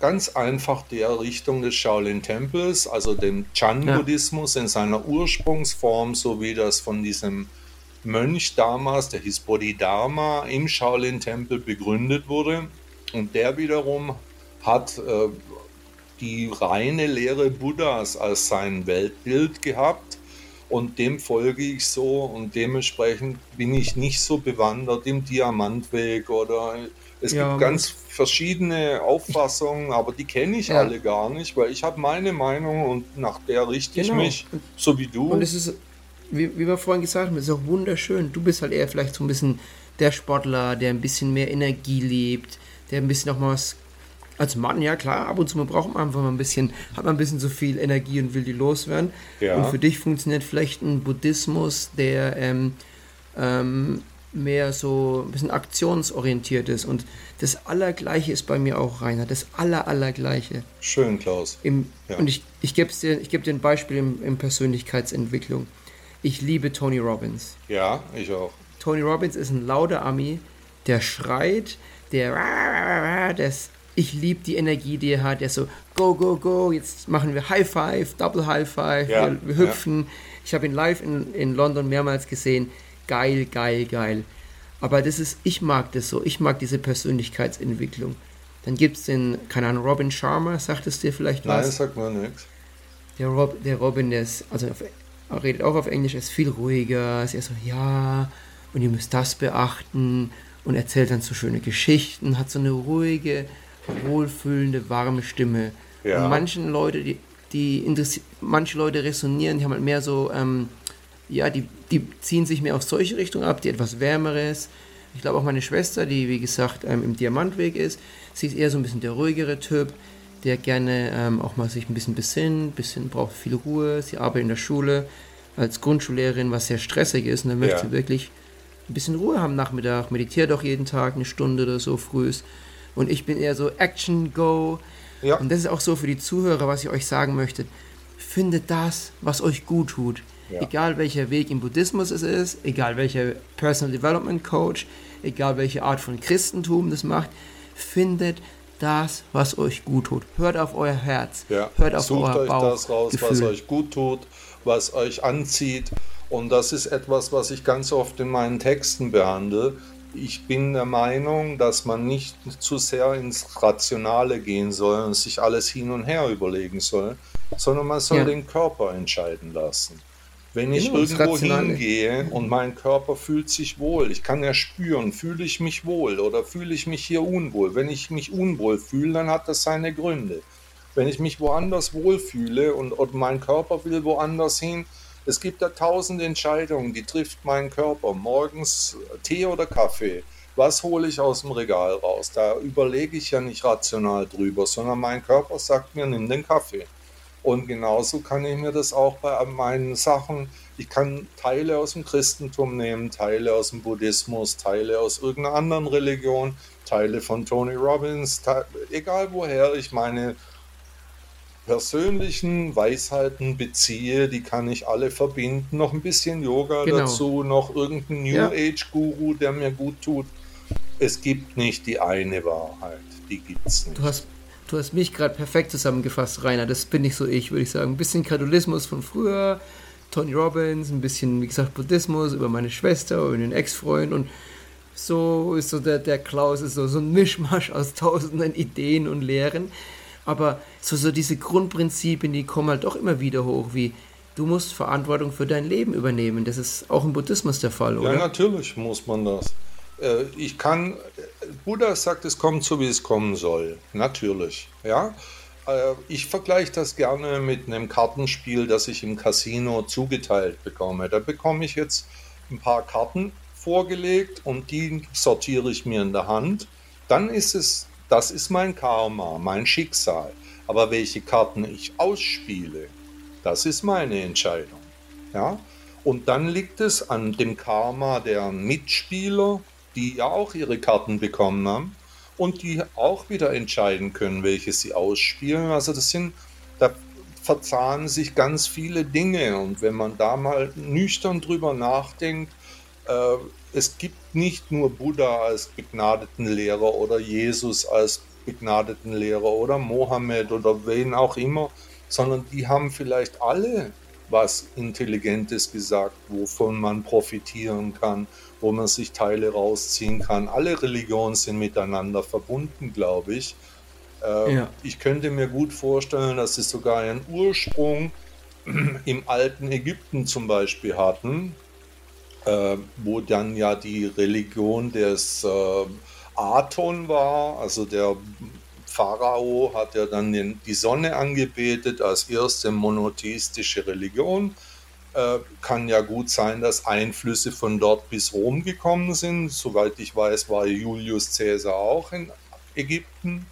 ganz einfach der Richtung des Shaolin-Tempels, also dem Chan-Buddhismus ja. in seiner Ursprungsform, so wie das von diesem Mönch damals, der hieß Bodhidharma, im Shaolin-Tempel begründet wurde. Und der wiederum hat äh, die reine Lehre Buddhas als sein Weltbild gehabt und dem folge ich so und dementsprechend bin ich nicht so bewandert im Diamantweg oder es ja, gibt ganz verschiedene Auffassungen, aber die kenne ich ja. alle gar nicht, weil ich habe meine Meinung und nach der richte genau. ich mich, so wie du. Und es ist, wie, wie wir vorhin gesagt haben, es ist auch wunderschön. Du bist halt eher vielleicht so ein bisschen der Sportler, der ein bisschen mehr Energie lebt, der ein bisschen noch mal was als Mann, ja klar, ab und zu braucht man einfach mal ein bisschen, hat man ein bisschen so viel Energie und will die loswerden. Ja. Und für dich funktioniert vielleicht ein Buddhismus, der ähm, ähm, mehr so ein bisschen aktionsorientiert ist. Und das Allergleiche ist bei mir auch, Rainer. Das Aller, Allergleiche. Schön, Klaus. Im, ja. Und ich, ich gebe dir, geb dir ein Beispiel in, in Persönlichkeitsentwicklung. Ich liebe Tony Robbins. Ja, ich auch. Tony Robbins ist ein lauter Ami, der schreit, der, der ist ich liebe die Energie, die er hat. Er so, go, go, go, jetzt machen wir High Five, Double High Five, Ja, wir, wir hüpfen. Ich habe ihn live in, in London mehrmals gesehen. Geil, geil, geil. Aber das ist, ich mag das so. Ich mag diese Persönlichkeitsentwicklung. Dann gibt es den, keine Ahnung, Robin Sharma, sagt es dir vielleicht Nein, was? sagt mir nichts. Der, Rob, der Robin, der ist, also auf, redet auch auf Englisch, ist viel ruhiger. Ist eher so, ja, und ihr müsst das beachten. Und erzählt dann so schöne Geschichten, hat so eine ruhige, wohlfühlende, warme Stimme. Ja. Und manchen Leute, die, die manche Leute resonieren, die haben halt mehr so, ähm, ja, die, die ziehen sich mehr auf solche Richtung ab, die etwas wärmeres. Ich glaube auch meine Schwester, die wie gesagt ähm, im Diamantweg ist, sie ist eher so ein bisschen der ruhigere Typ, der gerne ähm, auch mal sich ein bisschen besinnt, bisschen braucht viel Ruhe. Sie arbeitet in der Schule als Grundschullehrerin, was sehr stressig ist und dann möchte Ja. sie wirklich ein bisschen Ruhe haben am Nachmittag, meditiert auch jeden Tag eine Stunde oder so frühs. Und ich bin eher so Action, Go. Ja. Und das ist auch so für die Zuhörer, was ich euch sagen möchte. Findet das, was euch gut tut. Ja. Egal welcher Weg im Buddhismus es ist, egal welcher Personal Development Coach, egal welche Art von Christentum das macht, findet das, was euch gut tut. Hört auf euer Herz. Ja, Hört auf sucht euer euch Bauch. das raus, was Gefühl. euch gut tut, was euch anzieht. Und das ist etwas, was ich ganz oft in meinen Texten behandle. Ich bin der Meinung, dass man nicht zu sehr ins Rationale gehen soll und sich alles hin und her überlegen soll, sondern man soll Ja. den Körper entscheiden lassen. Wenn ich Genau, irgendwo hingehe und mein Körper fühlt sich wohl, ich kann ja spüren, fühle ich mich wohl oder fühle ich mich hier unwohl. Wenn ich mich unwohl fühle, dann hat das seine Gründe. Wenn ich mich woanders wohlfühle und, und mein Körper will woanders hin, es gibt da tausend Entscheidungen, die trifft mein Körper. Morgens Tee oder Kaffee. Was hole ich aus dem Regal raus? Da überlege ich ja nicht rational drüber, sondern mein Körper sagt mir, nimm den Kaffee. Und genauso kann ich mir das auch bei meinen Sachen, ich kann Teile aus dem Christentum nehmen, Teile aus dem Buddhismus, Teile aus irgendeiner anderen Religion, Teile von Tony Robbins, egal woher ich meine persönlichen Weisheiten beziehe, die kann ich alle verbinden. Noch ein bisschen Yoga Genau. dazu, noch irgendein New Ja. Age Guru, der mir gut tut. Es gibt nicht die eine Wahrheit, die gibt's nicht. Du hast, du hast mich gerade perfekt zusammengefasst, Rainer. Das bin nicht so ich, würde ich sagen. Ein bisschen Katholismus von früher, Tony Robbins, ein bisschen, wie gesagt, Buddhismus über meine Schwester, über den Ex-Freund und so ist so der, der Klaus ist so, so ein Mischmasch aus [laughs] tausenden Ideen und Lehren. Aber so, so diese Grundprinzipien, die kommen halt doch immer wieder hoch, wie du musst Verantwortung für dein Leben übernehmen. Das ist auch im Buddhismus der Fall, Ja, oder? natürlich muss man das. Äh, Ich kann, Buddha sagt, es kommt so, wie es kommen soll. Natürlich, ja. Äh, Ich vergleiche das gerne mit einem Kartenspiel, das ich im Casino zugeteilt bekomme. Da bekomme ich jetzt ein paar Karten vorgelegt und die sortiere ich mir in der Hand. Dann ist es, das ist mein Karma, mein Schicksal. Aber welche Karten ich ausspiele, das ist meine Entscheidung. Ja? Und dann liegt es an dem Karma der Mitspieler, die ja auch ihre Karten bekommen haben und die auch wieder entscheiden können, welche sie ausspielen. Also das sind, da verzahnen sich ganz viele Dinge und wenn man da mal nüchtern drüber nachdenkt, äh, es gibt nicht nur Buddha als begnadeten Lehrer oder Jesus als begnadeten Lehrer oder Mohammed oder wen auch immer, sondern die haben vielleicht alle was Intelligentes gesagt, wovon man profitieren kann, wo man sich Teile rausziehen kann. Alle Religionen sind miteinander verbunden, glaube ich. Äh, Ja. Ich könnte mir gut vorstellen, dass sie sogar einen Ursprung [clears throat] im alten Ägypten zum Beispiel hatten, äh, wo dann ja die Religion des äh, Aton war, also der Pharao hat ja dann den, die Sonne angebetet als erste monotheistische Religion. Äh, kann ja gut sein, dass Einflüsse von dort bis Rom gekommen sind. Soweit ich weiß, war Julius Caesar auch in Ägypten.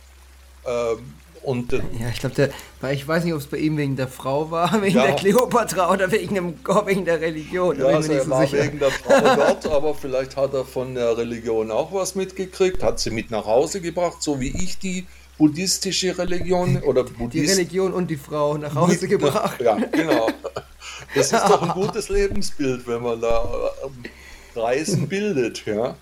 Ähm, und äh, Ja, ich glaube, ich weiß nicht, ob es bei ihm wegen der Frau war, [laughs] wegen Ja. der Kleopatra oder wegen, dem, wegen der Religion. Ja, also er nicht war so wegen der Frau [laughs] dort, aber vielleicht hat er von der Religion auch was mitgekriegt, hat sie mit nach Hause gebracht, so wie ich die buddhistische Religion [laughs] oder Die Buddhist Religion und die Frau nach Hause mit- gebracht. Ja, genau. Das ist doch ein gutes Lebensbild, wenn man da ähm, Reisen bildet, ja.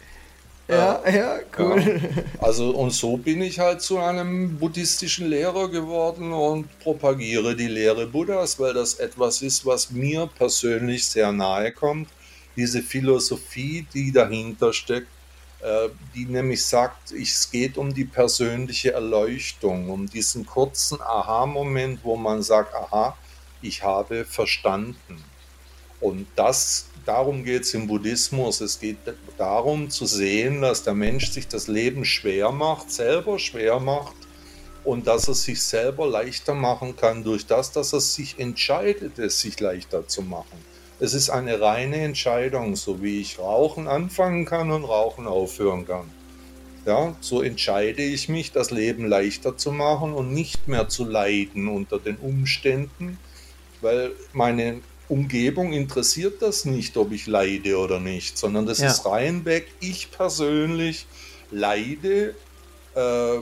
Ja, ja, cool. Ja. Also und so bin ich halt zu einem buddhistischen Lehrer geworden und propagiere die Lehre Buddhas, weil das etwas ist, was mir persönlich sehr nahe kommt. Diese Philosophie, die dahinter steckt, äh, die nämlich sagt, es geht um die persönliche Erleuchtung, um diesen kurzen Aha-Moment, wo man sagt, aha, ich habe verstanden. Und das darum geht es im Buddhismus. Es geht darum zu sehen, dass der Mensch sich das Leben schwer macht, selber schwer macht und dass er sich selber leichter machen kann durch das, dass er sich entscheidet, es sich leichter zu machen. Es ist eine reine Entscheidung, so wie ich Rauchen anfangen kann und Rauchen aufhören kann. Ja, so entscheide ich mich, das Leben leichter zu machen und nicht mehr zu leiden unter den Umständen, weil meine Umgebung interessiert das nicht, ob ich leide oder nicht, sondern das ja. ist rein weg. Ich persönlich leide, äh,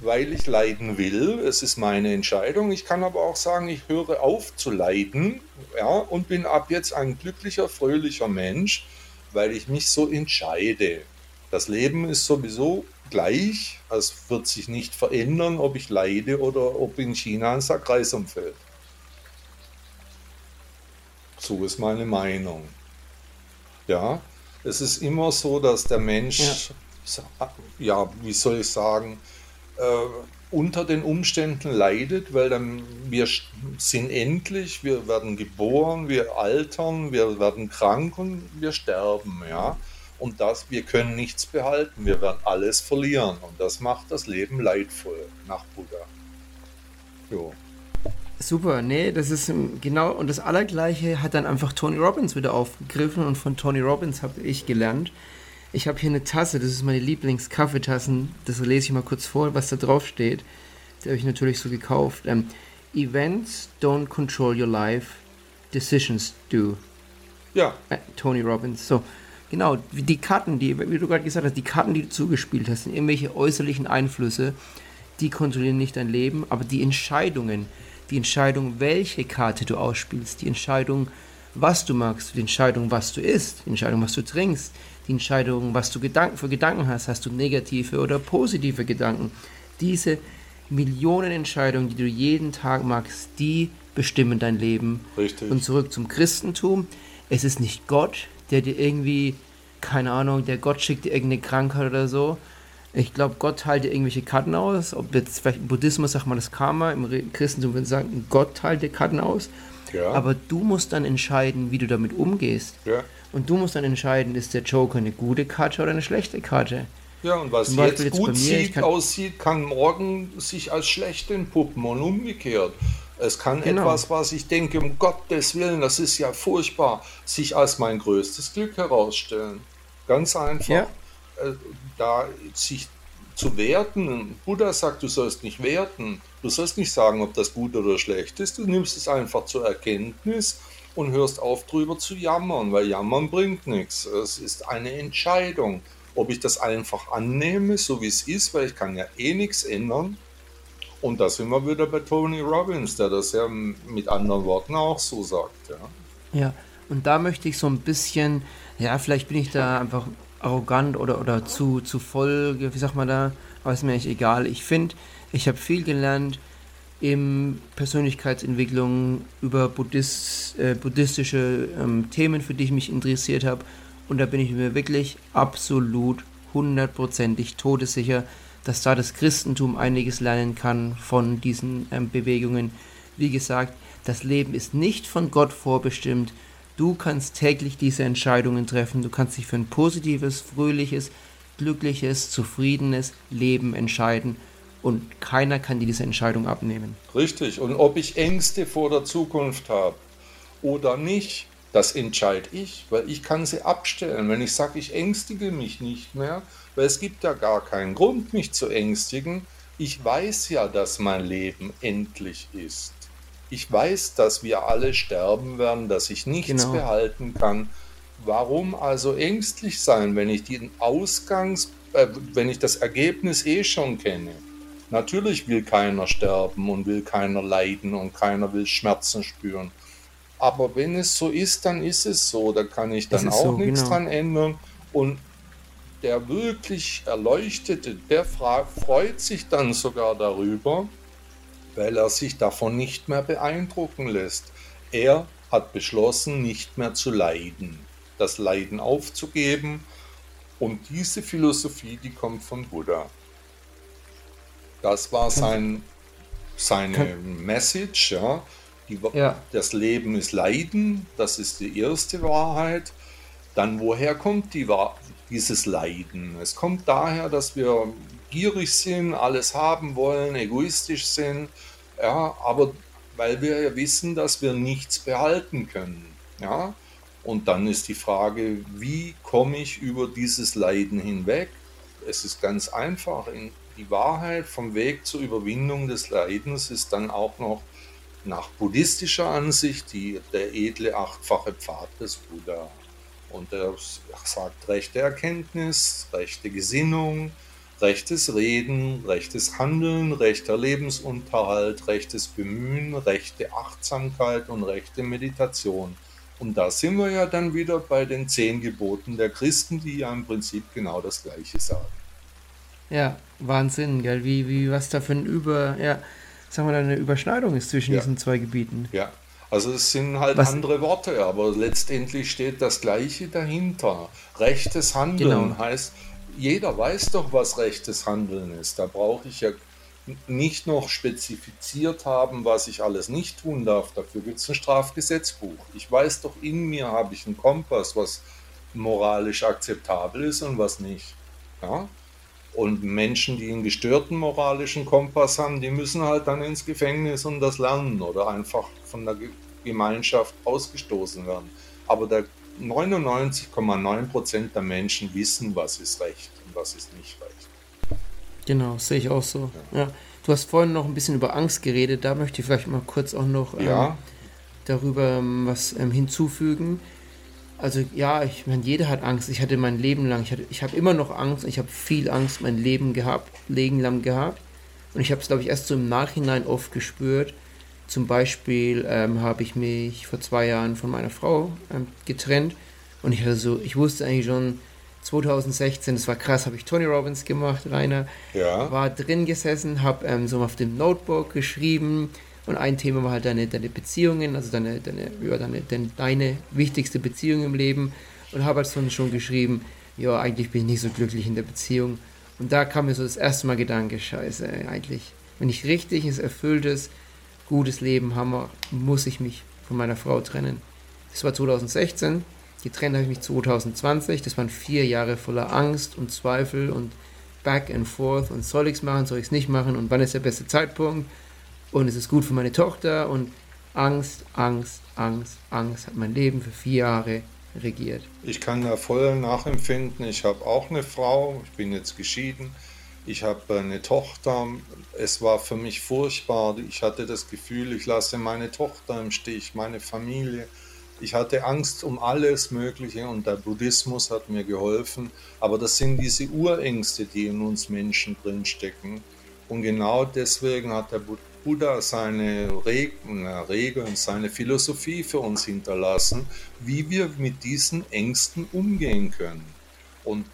weil ich leiden will. Es ist meine Entscheidung. Ich kann aber auch sagen, ich höre auf zu leiden ja, und bin ab jetzt ein glücklicher, fröhlicher Mensch, weil ich mich so entscheide. Das Leben ist sowieso gleich. Es wird sich nicht verändern, ob ich leide oder ob in China ein Sack Reis umfällt. So ist meine Meinung. Ja, es ist immer so, dass der Mensch, ja, ja wie soll ich sagen, äh, unter den Umständen leidet, weil dann wir sind endlich, wir werden geboren, wir altern, wir werden krank und wir sterben, ja. Und das, wir können nichts behalten, wir werden alles verlieren. Und das macht das Leben leidvoll nach Buddha. Jo. Super, nee, das ist genau, und das Allergleiche hat dann einfach Tony Robbins wieder aufgegriffen und von Tony Robbins habe ich gelernt. Ich habe hier eine Tasse, das ist meine Lieblings-Kaffeetassen, das lese ich mal kurz vor, was da drauf steht. Die habe ich natürlich so gekauft. Ähm, Events don't control your life, decisions do. Ja. Äh, Tony Robbins, so. Genau, die Karten, die, wie du gerade gesagt hast, die Karten, die du zugespielt hast, sind irgendwelche äußerlichen Einflüsse, die kontrollieren nicht dein Leben, aber die Entscheidungen, die Entscheidung, welche Karte du ausspielst, die Entscheidung, was du magst, die Entscheidung, was du isst, die Entscheidung, was du trinkst, die Entscheidung, was du Gedanken für Gedanken hast, hast du negative oder positive Gedanken. Diese Millionen Entscheidungen, die du jeden Tag magst, die bestimmen dein Leben. Richtig. Und zurück zum Christentum. Es ist nicht Gott, der dir irgendwie, keine Ahnung, der Gott schickt dir irgendeine Krankheit oder so, ich glaube, Gott teilt dir irgendwelche Karten aus. Ob jetzt vielleicht im Buddhismus sagt man das Karma, im Christentum würde sagen, Gott teilt dir Karten aus. Ja. Aber du musst dann entscheiden, wie du damit umgehst. Ja. Und du musst dann entscheiden, ist der Joker eine gute Karte oder eine schlechte Karte. Ja, und was jetzt, jetzt gut mir, sieht, kann aussieht, kann morgen sich als schlecht entpuppen und umgekehrt. Es kann genau. etwas, was ich denke, um Gottes Willen, das ist ja furchtbar, sich als mein größtes Glück herausstellen. Ganz einfach. Ja. Äh, da sich zu werten. Buddha sagt, du sollst nicht werten. Du sollst nicht sagen, ob das gut oder schlecht ist. Du nimmst es einfach zur Erkenntnis und hörst auf, drüber zu jammern, weil jammern bringt nichts. Es ist eine Entscheidung. Ob ich das einfach annehme, so wie es ist, weil ich kann ja eh nichts ändern. Und da sind wir wieder bei Tony Robbins, der das ja mit anderen Worten auch so sagt. Ja, ja und da möchte ich so ein bisschen, ja, vielleicht bin ich da einfach arrogant oder, oder zu, zu voll, wie sagt man da, aber ist mir eigentlich egal. Ich finde, ich habe viel gelernt in Persönlichkeitsentwicklung über Buddhist, äh, buddhistische ähm, Themen, für die ich mich interessiert habe. Und da bin ich mir wirklich absolut hundertprozentig todessicher, dass da das Christentum einiges lernen kann von diesen ähm, Bewegungen. Wie gesagt, das Leben ist nicht von Gott vorbestimmt, Du kannst täglich diese Entscheidungen treffen. Du kannst dich für ein positives, fröhliches, glückliches, zufriedenes Leben entscheiden. Und keiner kann dir diese Entscheidung abnehmen. Richtig. Und ob ich Ängste vor der Zukunft habe oder nicht, das entscheide ich, weil ich kann sie abstellen. Wenn ich sage, ich ängstige mich nicht mehr, weil es gibt ja gar keinen Grund, mich zu ängstigen. Ich weiß ja, dass mein Leben endlich ist ich weiß, dass wir alle sterben werden, dass ich nichts genau. behalten kann. Warum also ängstlich sein, wenn ich den Ausgangs, äh, wenn ich das Ergebnis eh schon kenne? Natürlich will keiner sterben und will keiner leiden und keiner will Schmerzen spüren. Aber wenn es so ist, dann ist es so. Da kann ich dann auch so, nichts genau. dran ändern. Und der wirklich Erleuchtete, der freut sich dann sogar darüber, weil er sich davon nicht mehr beeindrucken lässt. Er hat beschlossen, nicht mehr zu leiden, das Leiden aufzugeben. Und diese Philosophie, die kommt von Buddha. Das war sein, seine Message. Ja. Die, ja. Das Leben ist Leiden, das ist die erste Wahrheit. Dann woher kommt die, dieses Leiden? Es kommt daher, dass wir gierig sind, alles haben wollen, egoistisch sind, ja, aber weil wir ja wissen, dass wir nichts behalten können. Ja? Und dann ist die Frage, wie komme ich über dieses Leiden hinweg? Es ist ganz einfach. Die Wahrheit vom Weg zur Überwindung des Leidens ist dann auch noch nach buddhistischer Ansicht die, der edle achtfache Pfad des Buddha. Und er sagt rechte Erkenntnis, rechte Gesinnung, rechtes Reden, rechtes Handeln, rechter Lebensunterhalt, rechtes Bemühen, rechte Achtsamkeit und rechte Meditation. Und da sind wir ja dann wieder bei den zehn Geboten der Christen, die ja im Prinzip genau das Gleiche sagen. Ja, Wahnsinn, gell? Wie, wie was da für ein Über, ja, sagen wir da eine Überschneidung ist zwischen ja. diesen zwei Gebieten. Ja, also es sind halt was? andere Worte, aber letztendlich steht das Gleiche dahinter. Rechtes Handeln genau. heißt, jeder weiß doch, was rechtes Handeln ist. Da brauche ich ja nicht noch spezifiziert haben, was ich alles nicht tun darf. Dafür gibt es ein Strafgesetzbuch. Ich weiß doch, in mir habe ich einen Kompass, was moralisch akzeptabel ist und was nicht. Ja? Und Menschen, die einen gestörten moralischen Kompass haben, die müssen halt dann ins Gefängnis und das lernen oder einfach von der Gemeinschaft ausgestoßen werden. Aber der 99,9% der Menschen wissen, was ist Recht und was ist nicht Recht. Genau, sehe ich auch so. Ja. ja. Du hast vorhin noch ein bisschen über Angst geredet, da möchte ich vielleicht mal kurz auch noch ähm, ja. darüber ähm, was ähm, hinzufügen. Also ja, ich meine, jeder hat Angst. Ich hatte mein Leben lang, ich, ich habe immer noch Angst, ich habe viel Angst mein Leben gehabt, Leben lang gehabt. Und ich habe es, glaube ich, erst so im Nachhinein oft gespürt, zum Beispiel ähm, habe ich mich vor zwei Jahren von meiner Frau ähm, getrennt und ich hatte so, ich wusste eigentlich schon 2016, das war krass, habe ich Tony Robbins gemacht, Rainer. Ja. War drin gesessen, habe ähm, so auf dem Notebook geschrieben und ein Thema war halt deine, deine Beziehungen, also deine, deine, ja, deine, deine, deine wichtigste Beziehung im Leben und habe halt schon geschrieben, ja, eigentlich bin ich nicht so glücklich in der Beziehung. Und da kam mir so das erste Mal Gedanke, scheiße, eigentlich, wenn ich richtig ein erfülltes, gutes Leben haben, muss ich mich von meiner Frau trennen. Das war 2016. Getrennt habe ich mich 2020. Das waren vier Jahre voller Angst und Zweifel und back and forth und soll ich es machen, soll ich es nicht machen und wann ist der beste Zeitpunkt und ist es gut für meine Tochter und Angst, Angst, Angst, Angst hat mein Leben für vier Jahre regiert. Ich kann da voll nachempfinden. Ich habe auch eine Frau, ich bin jetzt geschieden ich habe eine Tochter. Es war für mich furchtbar. Ich hatte das Gefühl, ich lasse meine Tochter im Stich, meine Familie. Ich hatte Angst um alles Mögliche und der Buddhismus hat mir geholfen. Aber das sind diese Urängste, die in uns Menschen drinstecken. Und genau deswegen hat der Buddha seine Regeln, seine Philosophie für uns hinterlassen, wie wir mit diesen Ängsten umgehen können. Und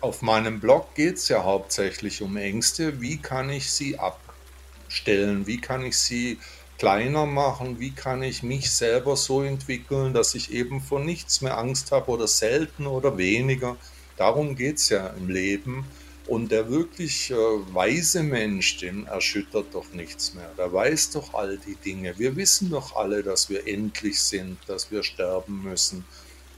auf meinem Blog geht es ja hauptsächlich um Ängste. Wie kann ich sie abstellen? Wie kann ich sie kleiner machen? Wie kann ich mich selber so entwickeln, dass ich eben vor nichts mehr Angst habe oder selten oder weniger? Darum geht es ja im Leben. Und der wirklich äh, weise Mensch, den erschüttert doch nichts mehr. Der weiß doch all die Dinge. Wir wissen doch alle, dass wir endlich sind, dass wir sterben müssen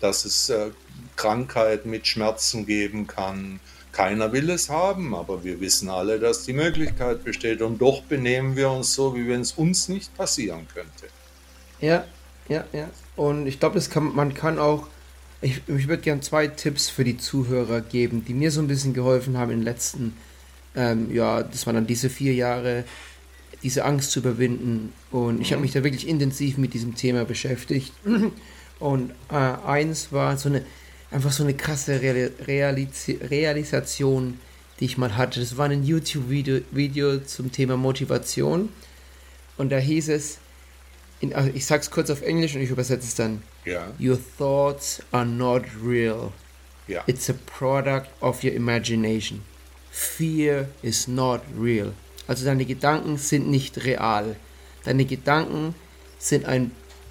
dass es äh, Krankheit mit Schmerzen geben kann. Keiner will es haben, aber wir wissen alle, dass die Möglichkeit besteht und doch benehmen wir uns so, wie wenn es uns nicht passieren könnte. Ja, ja, ja. Und ich glaube, man kann auch, ich, ich würde gerne zwei Tipps für die Zuhörer geben, die mir so ein bisschen geholfen haben in den letzten, ähm, ja, das waren dann diese vier Jahre, diese Angst zu überwinden. Und ich habe mhm. mich da wirklich intensiv mit diesem Thema beschäftigt. Und äh, eins war so eine, einfach so eine krasse Realis Realisation, die ich mal hatte. Das war ein YouTube-Video Video zum Thema Motivation. Und da hieß es, in, also ich sag's kurz auf Englisch und ich übersetze es dann. Ja. Your thoughts are not real. Ja. It's a product of your imagination. Fear is not real. Also deine Gedanken sind nicht real. Deine Gedanken sind ein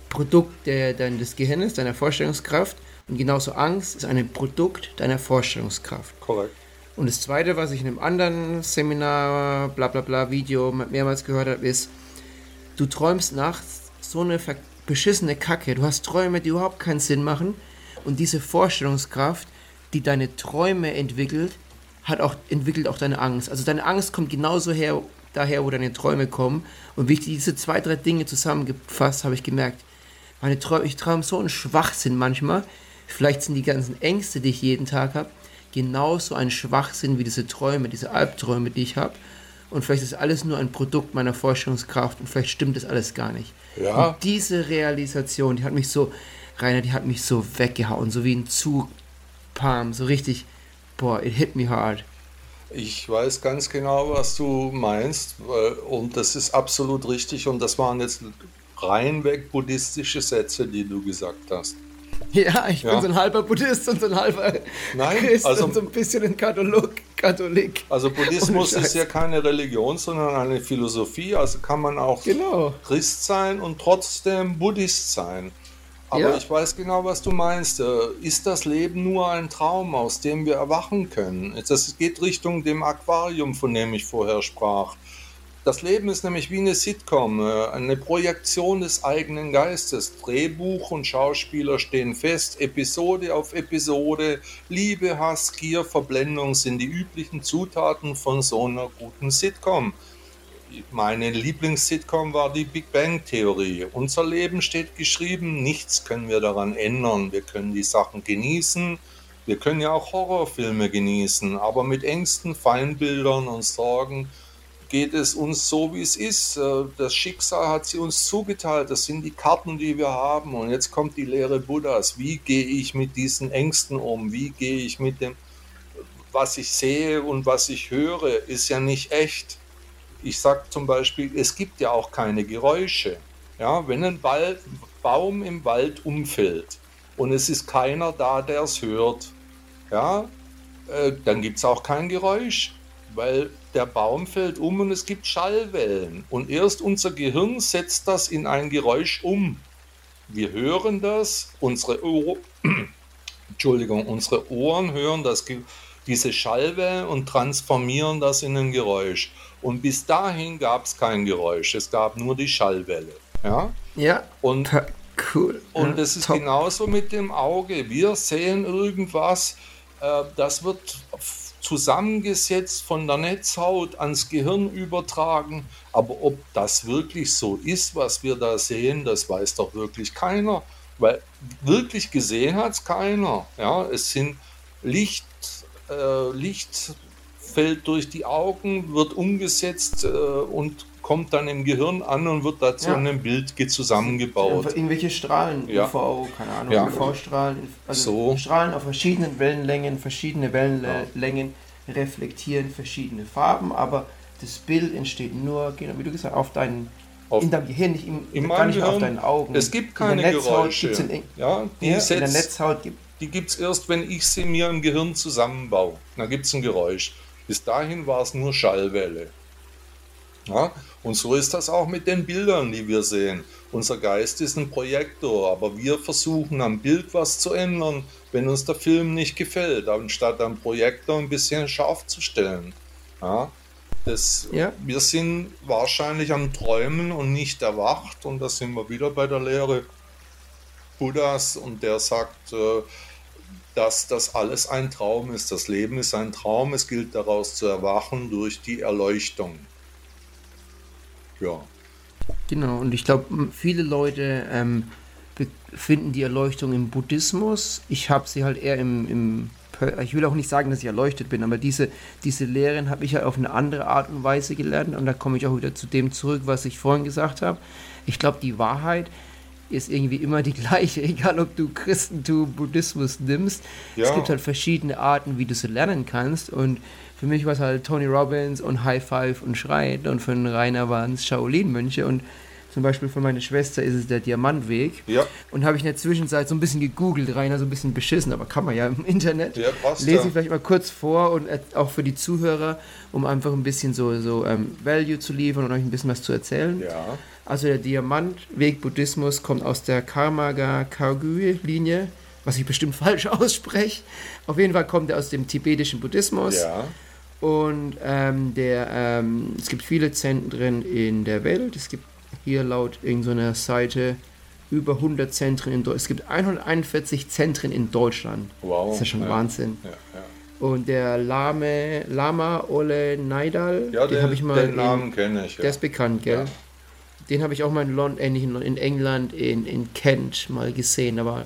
Produkt der, deines Gehirns, deiner Vorstellungskraft. Und genauso Angst ist ein Produkt deiner Vorstellungskraft. Korrekt. Und das Zweite, was ich in einem anderen Seminar, bla bla bla, Video mehrmals gehört habe, ist, du träumst nachts so eine beschissene Kacke. Du hast Träume, die überhaupt keinen Sinn machen. Und diese Vorstellungskraft, die deine Träume entwickelt, hat auch, entwickelt auch deine Angst. Also deine Angst kommt genauso her, daher, wo deine Träume kommen. Und wie ich diese zwei, drei Dinge zusammengefasst habe ich gemerkt, meine Träume, ich träume so einen Schwachsinn manchmal. Vielleicht sind die ganzen Ängste, die ich jeden Tag habe, genauso ein Schwachsinn wie diese Träume, diese Albträume, die ich habe. Und vielleicht ist alles nur ein Produkt meiner Vorstellungskraft und vielleicht stimmt das alles gar nicht. Ja. Und diese Realisation, die hat mich so, Rainer, die hat mich so weggehauen, so wie ein Zugpalm, so richtig, boah, it hit me hard. Ich weiß ganz genau, was du meinst und das ist absolut richtig und das waren jetzt reinweg buddhistische Sätze, die du gesagt hast. Ja, ich Ja. bin so ein halber Buddhist und so ein halber Nein, Christ also- und so ein bisschen ein Katholik. Katholik. Also Buddhismus ist ja keine Religion, sondern eine Philosophie, also kann man auch Genau. Christ sein und trotzdem Buddhist sein. Aber Ja. ich weiß genau, was du meinst. Äh, Ist das Leben nur ein Traum, aus dem wir erwachen können? Das geht Richtung dem Aquarium, von dem ich vorher sprach. Das Leben ist nämlich wie eine Sitcom, äh, eine Projektion des eigenen Geistes. Drehbuch und Schauspieler stehen fest, Episode auf Episode. Liebe, Hass, Gier, Verblendung sind die üblichen Zutaten von so einer guten Sitcom. Meine Lieblings-Sitcom war die Big Bang Theorie. Unser Leben steht geschrieben, nichts können wir daran ändern. Wir können die Sachen genießen. Wir können ja auch Horrorfilme genießen, aber mit Ängsten, Feindbildern und Sorgen geht es uns so, wie es ist. Äh, Das Schicksal hat sie uns zugeteilt. Das sind die Karten, die wir haben. Und jetzt kommt die Lehre Buddhas. Wie gehe ich mit diesen Ängsten um? Wie gehe ich mit dem, was ich sehe und was ich höre, ist ja nicht echt. Ich sage zum Beispiel, es gibt ja auch keine Geräusche. Ja, wenn ein Wald, Baum im Wald umfällt und es ist keiner da, der es hört, ja, äh, dann gibt es auch kein Geräusch, weil der Baum fällt um und es gibt Schallwellen. Und erst unser Gehirn setzt das in ein Geräusch um. Wir hören das, unsere, Ohr [clears throat] Entschuldigung, unsere Ohren hören das, diese Schallwellen und transformieren das in ein Geräusch. Und bis dahin gab es kein Geräusch, es gab nur die Schallwelle. Ja? Ja, Und cool. und ja, es ist top. genauso mit dem Auge. Wir sehen irgendwas, äh, das wird zusammengesetzt von der Netzhaut ans Gehirn übertragen. Aber ob das wirklich so ist, was wir da sehen, das weiß doch wirklich keiner. Weil wirklich gesehen hat es keiner. Ja, es sind Licht, äh, Licht fällt durch die Augen, wird umgesetzt äh, und kommt dann im Gehirn an und wird dazu Ja. in einem Bild ge- zusammengebaut. Irgendwelche Strahlen, Ja. UV, keine Ahnung, Ja. UV-Strahlen, also So. Strahlen auf verschiedenen Wellenlängen, verschiedene Wellenlängen reflektieren verschiedene Farben, aber das Bild entsteht nur, genau wie du gesagt hast, auf deinen, Auf- in deinem Gehirn, nicht im, In gar nicht mehr auf Gehirn, deinen Augen. es gibt In keine Netzhaut Geräusche. in, Ja, die, ja, in der Netzhaut gibt die gibt es erst, wenn ich sie mir im Gehirn zusammenbaue. Da gibt es ein Geräusch. Bis dahin war es nur Schallwelle. Ja, und so ist das auch mit den Bildern, die wir sehen. Unser Geist ist ein Projektor, aber wir versuchen am Bild was zu ändern, wenn uns der Film nicht gefällt, anstatt am Projektor ein bisschen scharf zu stellen. Ja, das, Ja. Wir sind wahrscheinlich am Träumen und nicht erwacht und da sind wir wieder bei der Lehre Buddhas und der sagt, äh, dass das alles ein Traum ist. Das Leben ist ein Traum, es gilt daraus zu erwachen durch die Erleuchtung. Ja, Genau, und ich glaube, viele Leute ähm, finden die Erleuchtung im Buddhismus. Ich habe sie halt eher im, im, ich will auch nicht sagen, dass ich erleuchtet bin, aber diese, diese Lehren habe ich ja auf eine andere Art und Weise gelernt und da komme ich auch wieder zu dem zurück, was ich vorhin gesagt habe. Ich glaube, die Wahrheit ist irgendwie immer die [laughs] gleiche, egal ob du Christentum, Buddhismus nimmst. Es Ja. gibt halt verschiedene Arten, wie du sie lernen kannst und für mich war es halt Tony Robbins und High Five und Schreit und für den Rainer waren es Shaolin-Mönche und Zum Beispiel von meiner Schwester ist es der Diamantweg. Ja. Und habe ich in der Zwischenzeit so ein bisschen gegoogelt, Rainer, so ein bisschen beschissen, aber kann man ja im Internet. Ja, passt Lese ja. ich vielleicht mal kurz vor und äh, auch für die Zuhörer, um einfach ein bisschen so, so ähm, Value zu liefern und euch ein bisschen was zu erzählen. Ja. Also der Diamantweg Buddhismus kommt aus der Karmaga Kagyu Linie, was ich bestimmt [laughs] falsch ausspreche. Auf jeden Fall kommt er aus dem tibetischen Buddhismus. Ja. Und ähm, der, ähm, es gibt viele Zentren in der Welt. Es gibt hier laut irgendeiner Seite über 100 Zentren in Deutschland. Es gibt 141 Zentren in Deutschland. Wow. Das ist ja schon ja. Wahnsinn. Ja, ja. Und der Lame, Lama Ole Naidal, ja den habe ich mal den in, Namen kenne ich. Der ist bekannt, gell? Den habe ich auch mal in, London, äh, in England, in, in Kent mal gesehen. Aber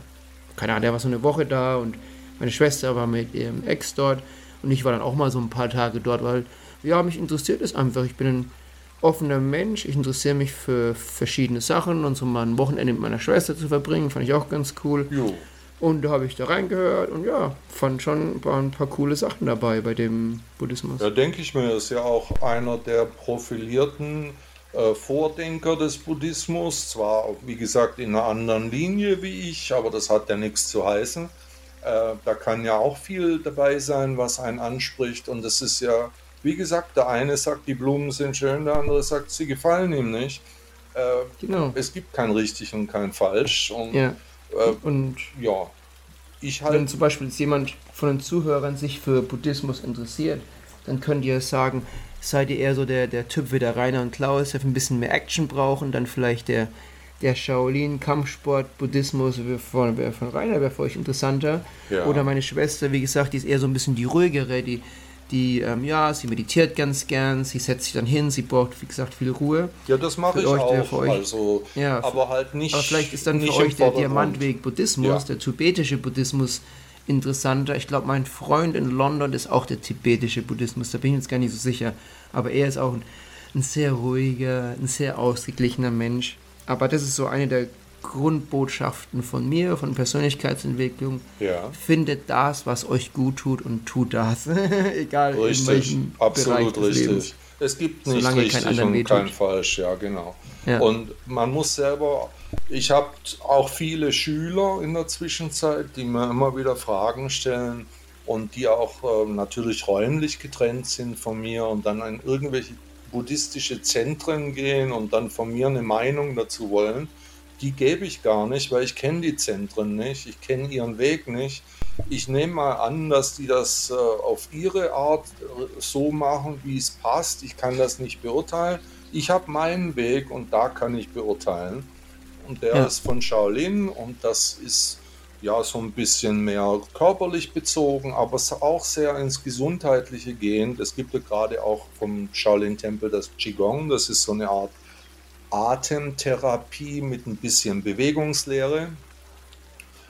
keine Ahnung, der war so eine Woche da und meine Schwester war mit ihrem Ex dort und ich war dann auch mal so ein paar Tage dort, weil ja, mich interessiert es einfach. Ich bin ein offener Mensch, ich interessiere mich für verschiedene Sachen und so mal ein Wochenende mit meiner Schwester zu verbringen, fand ich auch ganz cool. Jo. Und da habe ich da reingehört und ja, fand schon waren ein paar coole Sachen dabei bei dem Buddhismus. Da denke ich mir, ist ja auch einer der profilierten äh, Vordenker des Buddhismus. Zwar, wie gesagt, in einer anderen Linie wie ich, aber das hat ja nichts zu heißen. Äh, da kann ja auch viel dabei sein, was einen anspricht. Und das ist ja, wie gesagt, der eine sagt, die Blumen sind schön, der andere sagt, sie gefallen ihm nicht. Äh, Genau. es gibt kein richtig und kein falsch. Und Ja. äh, Und ja, ich wenn halt. zum Beispiel jetzt jemand von den Zuhörern sich für Buddhismus interessiert, dann könnt ihr sagen, seid ihr eher so der, der Typ wie der Rainer und Klaus, der ein bisschen mehr Action brauchen, dann vielleicht der, der Shaolin, Kampfsport, Buddhismus wäre von, wär von Rainer, wäre für euch interessanter. Ja. Oder meine Schwester, wie gesagt, die ist eher so ein bisschen die ruhigere, die, die ähm, ja, sie meditiert ganz gern, sie setzt sich dann hin, sie braucht, wie gesagt, viel Ruhe. Ja, das mache ich euch, auch. für euch- also, Ja, aber halt nicht. Aber vielleicht ist dann für euch der. Diamantweg Buddhismus, Ja. der tibetische Buddhismus interessanter. Ich glaube, mein Freund in London ist auch der tibetische Buddhismus, da bin ich jetzt gar nicht so sicher. Aber er ist auch ein, ein sehr ruhiger, ein sehr ausgeglichener Mensch. Aber das ist so eine der Grundbotschaften von mir, von Persönlichkeitsentwicklung. Ja. Findet das, was euch gut tut und tut das. [laughs] Egal in Richtig, welchem Bereich absolut des richtig. Lebens. Es gibt nicht Solange kein richtig anderen und kein falsch, ja genau. Ja. Und man muss selber, ich habe auch viele Schüler in der Zwischenzeit, die mir immer wieder Fragen stellen und die auch ähm, natürlich räumlich getrennt sind von mir und dann in irgendwelche buddhistische Zentren gehen und dann von mir eine Meinung dazu wollen. Die gebe ich gar nicht, weil ich kenne die Zentren nicht, ich kenne ihren Weg nicht. Ich nehme mal an, dass die das äh, auf ihre Art äh, so machen, wie es passt. Ich kann das nicht beurteilen. Ich habe meinen Weg und da kann ich beurteilen. Und der Ja. ist von Shaolin und das ist ja so ein bisschen mehr körperlich bezogen, aber auch sehr ins Gesundheitliche gehend. Es gibt ja gerade auch vom Shaolin-Tempel das Qigong, das ist so eine Art Atemtherapie mit ein bisschen Bewegungslehre.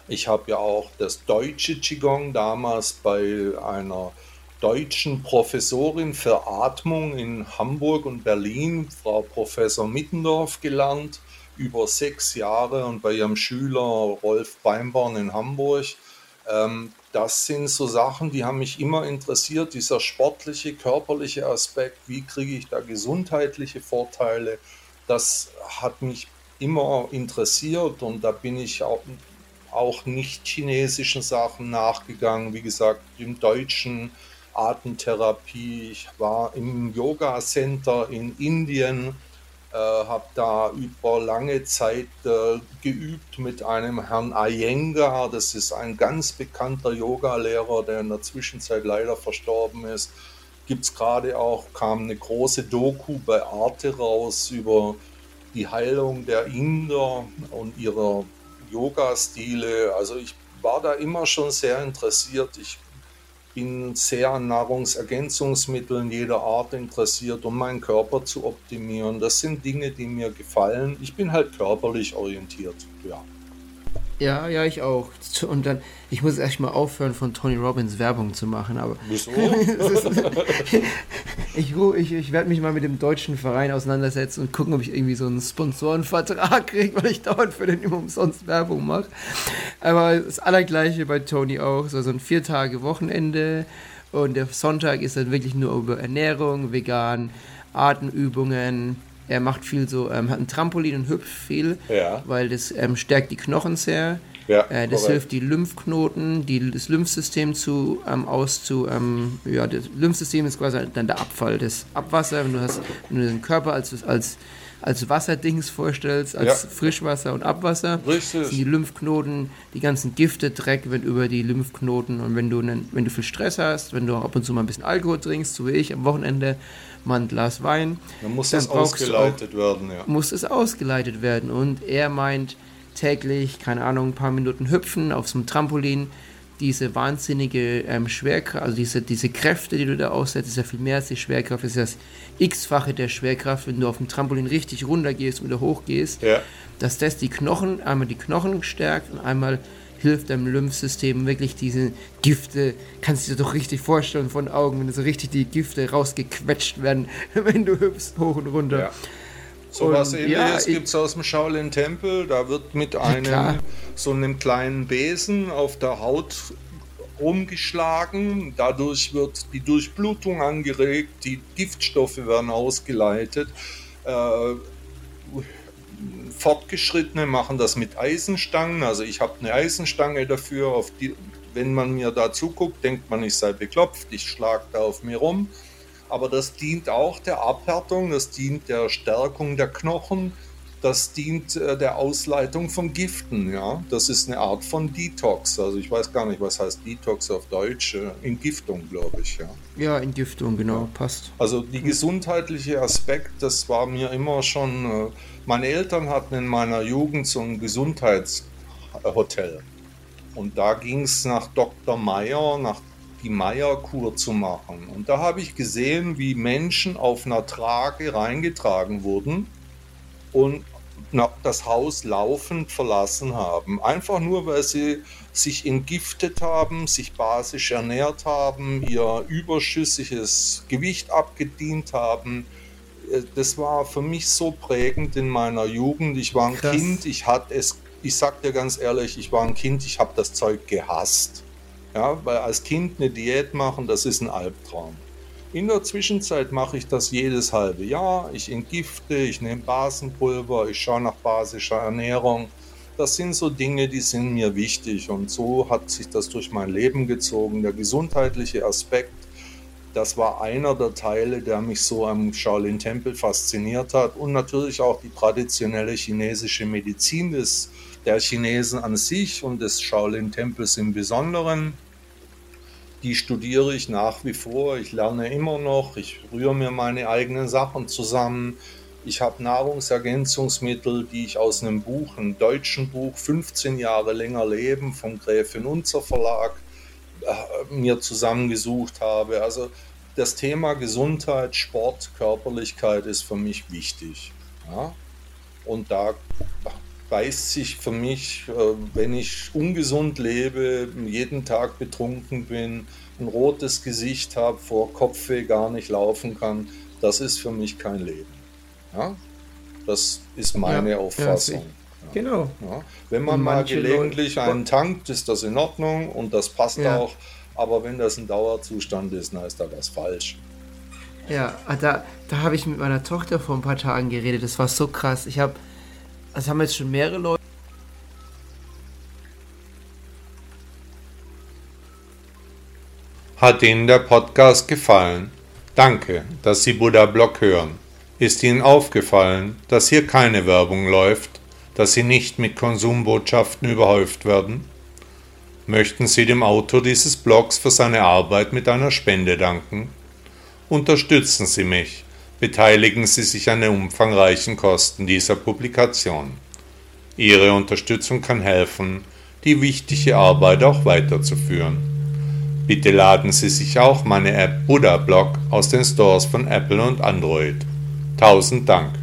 Ich habe ja auch das deutsche Qigong damals bei einer deutschen Professorin für Atmung in Hamburg und Berlin, Frau Professor Mittendorf, gelernt, über sechs Jahre und bei ihrem Schüler Rolf Beimborn in Hamburg. Ähm, das sind so Sachen, die haben mich immer interessiert, dieser sportliche, körperliche Aspekt, wie kriege ich da gesundheitliche Vorteile, das hat mich immer interessiert und da bin ich auch, auch nicht chinesischen Sachen nachgegangen, wie gesagt, im deutschen Atemtherapie. Ich war im Yoga Center in Indien, äh, habe da über lange Zeit äh, geübt mit einem Herrn Iyengar. Das ist ein ganz bekannter Yogalehrer, der in der Zwischenzeit leider verstorben ist. Gibt es gerade auch, kam eine große Doku bei Arte raus über die Heilung der Inder und ihrer Yoga-Stile. Also ich war da immer schon sehr interessiert. Ich bin sehr an Nahrungsergänzungsmitteln jeder Art interessiert, um meinen Körper zu optimieren. Das sind Dinge, die mir gefallen. Ich bin halt körperlich orientiert. Ja. Ja, ja, ich auch. Und dann, ich muss echt mal aufhören, von Tony Robbins Werbung zu machen, aber Wieso? [laughs] [laughs] ich, ich, ich werde mich mal mit dem deutschen Verein auseinandersetzen und gucken, ob ich irgendwie so einen Sponsorenvertrag kriege, weil ich dauernd für den immer umsonst Werbung mache. Aber das Allergleiche bei Tony auch, so, so ein vier Tage Wochenende und der Sonntag ist dann wirklich nur über Ernährung, vegan, Atemübungen, Er macht viel so, ähm, hat ein Trampolin und hüpft viel, Ja. weil das ähm, stärkt die Knochen sehr. Ja, äh, das korrekt. hilft die Lymphknoten, die, das Lymphsystem zu ähm, aus zu ähm, ja das Lymphsystem ist quasi dann der Abfall, das Abwasser. Wenn du hast, wenn du den Körper als als als Wasserdings vorstellst, als Ja. Frischwasser und Abwasser, Richtig. sind die Lymphknoten, die ganzen Gifte, Dreck wird über die Lymphknoten und wenn du, nen- wenn du viel Stress hast, wenn du ab und zu mal ein bisschen Alkohol trinkst, so wie ich am Wochenende, mal ein Glas Wein, Dann muss dann das ausgeleitet werden, ja. muss es ausgeleitet werden. Und er meint täglich, keine Ahnung, ein paar Minuten hüpfen auf so einem Trampolin, diese wahnsinnige ähm, Schwerkraft, also diese, diese Kräfte, die du da aussetzt, ist ja viel mehr als die Schwerkraft, ist das x-fache der Schwerkraft, wenn du auf dem Trampolin richtig runter gehst und wieder hoch gehst, Ja. dass das die Knochen, einmal die Knochen stärkt und einmal hilft deinem Lymphsystem wirklich diese Gifte, kannst du dir doch richtig vorstellen von Augen, wenn so richtig die Gifte rausgequetscht werden, [laughs] wenn du hüpfst hoch und runter. Ja. So was Und, ähnliches ja, gibt es aus dem Shaolin-Tempel. Da wird mit einem so einem kleinen Besen auf der Haut rumgeschlagen. Dadurch wird die Durchblutung angeregt, die Giftstoffe werden ausgeleitet. Äh, Fortgeschrittene machen das mit Eisenstangen. Also ich habe eine Eisenstange dafür. Die, wenn man mir da zuguckt, denkt man, ich sei beklopft. Ich schlage da auf mir rum aber das dient auch der Abhärtung, das dient der Stärkung der Knochen, das dient äh, der Ausleitung von Giften. Ja? Das ist eine Art von Detox. Also ich weiß gar nicht, was heißt Detox auf Deutsch. Äh, Entgiftung, glaube ich. Ja. Ja, Entgiftung, genau, passt. Also die gesundheitliche Aspekt, das war mir immer schon. Äh, meine Eltern hatten in meiner Jugend so ein Gesundheitshotel. Und da ging es nach Dr. Meyer, nach die Meyer-Kur zu machen. Und da habe ich gesehen, wie Menschen auf einer Trage reingetragen wurden und das Haus laufend verlassen haben. Einfach nur, weil sie sich entgiftet haben, sich basisch ernährt haben, ihr überschüssiges Gewicht abgedient haben. Äh, Das war für mich so prägend in meiner Jugend. Ich war ein Krass. Kind, ich hatte es, ich sag dir ganz ehrlich, ich war ein Kind, ich habe das Zeug gehasst. Ja, weil als Kind eine Diät machen, das ist ein Albtraum. In der Zwischenzeit mache ich das jedes halbe Jahr. Ich entgifte, ich nehme Basenpulver, ich schaue nach basischer Ernährung. Das sind so Dinge, die sind mir wichtig und so hat sich das durch mein Leben gezogen. Der gesundheitliche Aspekt, das war einer der Teile, der mich so am Shaolin-Tempel fasziniert hat und natürlich auch die traditionelle chinesische Medizin des, der Chinesen an sich und des Shaolin-Tempels im Besonderen die studiere ich nach wie vor. Ich lerne immer noch. Ich rühre mir meine eigenen Sachen zusammen. Ich habe Nahrungsergänzungsmittel, die ich aus einem Buch, einem deutschen Buch, 15 Jahre länger leben, vom Gräfin Unzer Verlag, äh, mir zusammengesucht habe. Also das Thema Gesundheit, Sport, Körperlichkeit ist für mich wichtig. Ja? Und da beißt sich für mich, äh, wenn ich ungesund lebe, jeden Tag betrunken bin, ein rotes Gesicht habe, vor Kopfweh gar nicht laufen kann, das ist für mich kein Leben. Ja? Das ist meine Ja, ja, Auffassung. Genau. Ja, wenn man Und mal manche gelegentlich Leute- einen tankt, ist das in Ordnung und das passt auch. Aber wenn das ein Dauerzustand ist, dann ist da was falsch. Ja, ah, da, da habe ich mit meiner Tochter vor ein paar Tagen geredet. Das war so krass. Ich habe, das haben jetzt schon mehrere Leute. Hat Ihnen der Podcast gefallen? Danke, dass Sie Buddha Blog hören. Ist Ihnen aufgefallen, dass hier keine Werbung läuft, dass Sie nicht mit Konsumbotschaften überhäuft werden? Möchten Sie dem Autor dieses Blogs für seine Arbeit mit einer Spende danken? Unterstützen Sie mich, beteiligen Sie sich an den umfangreichen Kosten dieser Publikation. Ihre Unterstützung kann helfen, die wichtige Arbeit auch weiterzuführen. Bitte laden Sie sich auch meine App Buddha Blog aus den Stores von Apple und Android. Tausend Dank.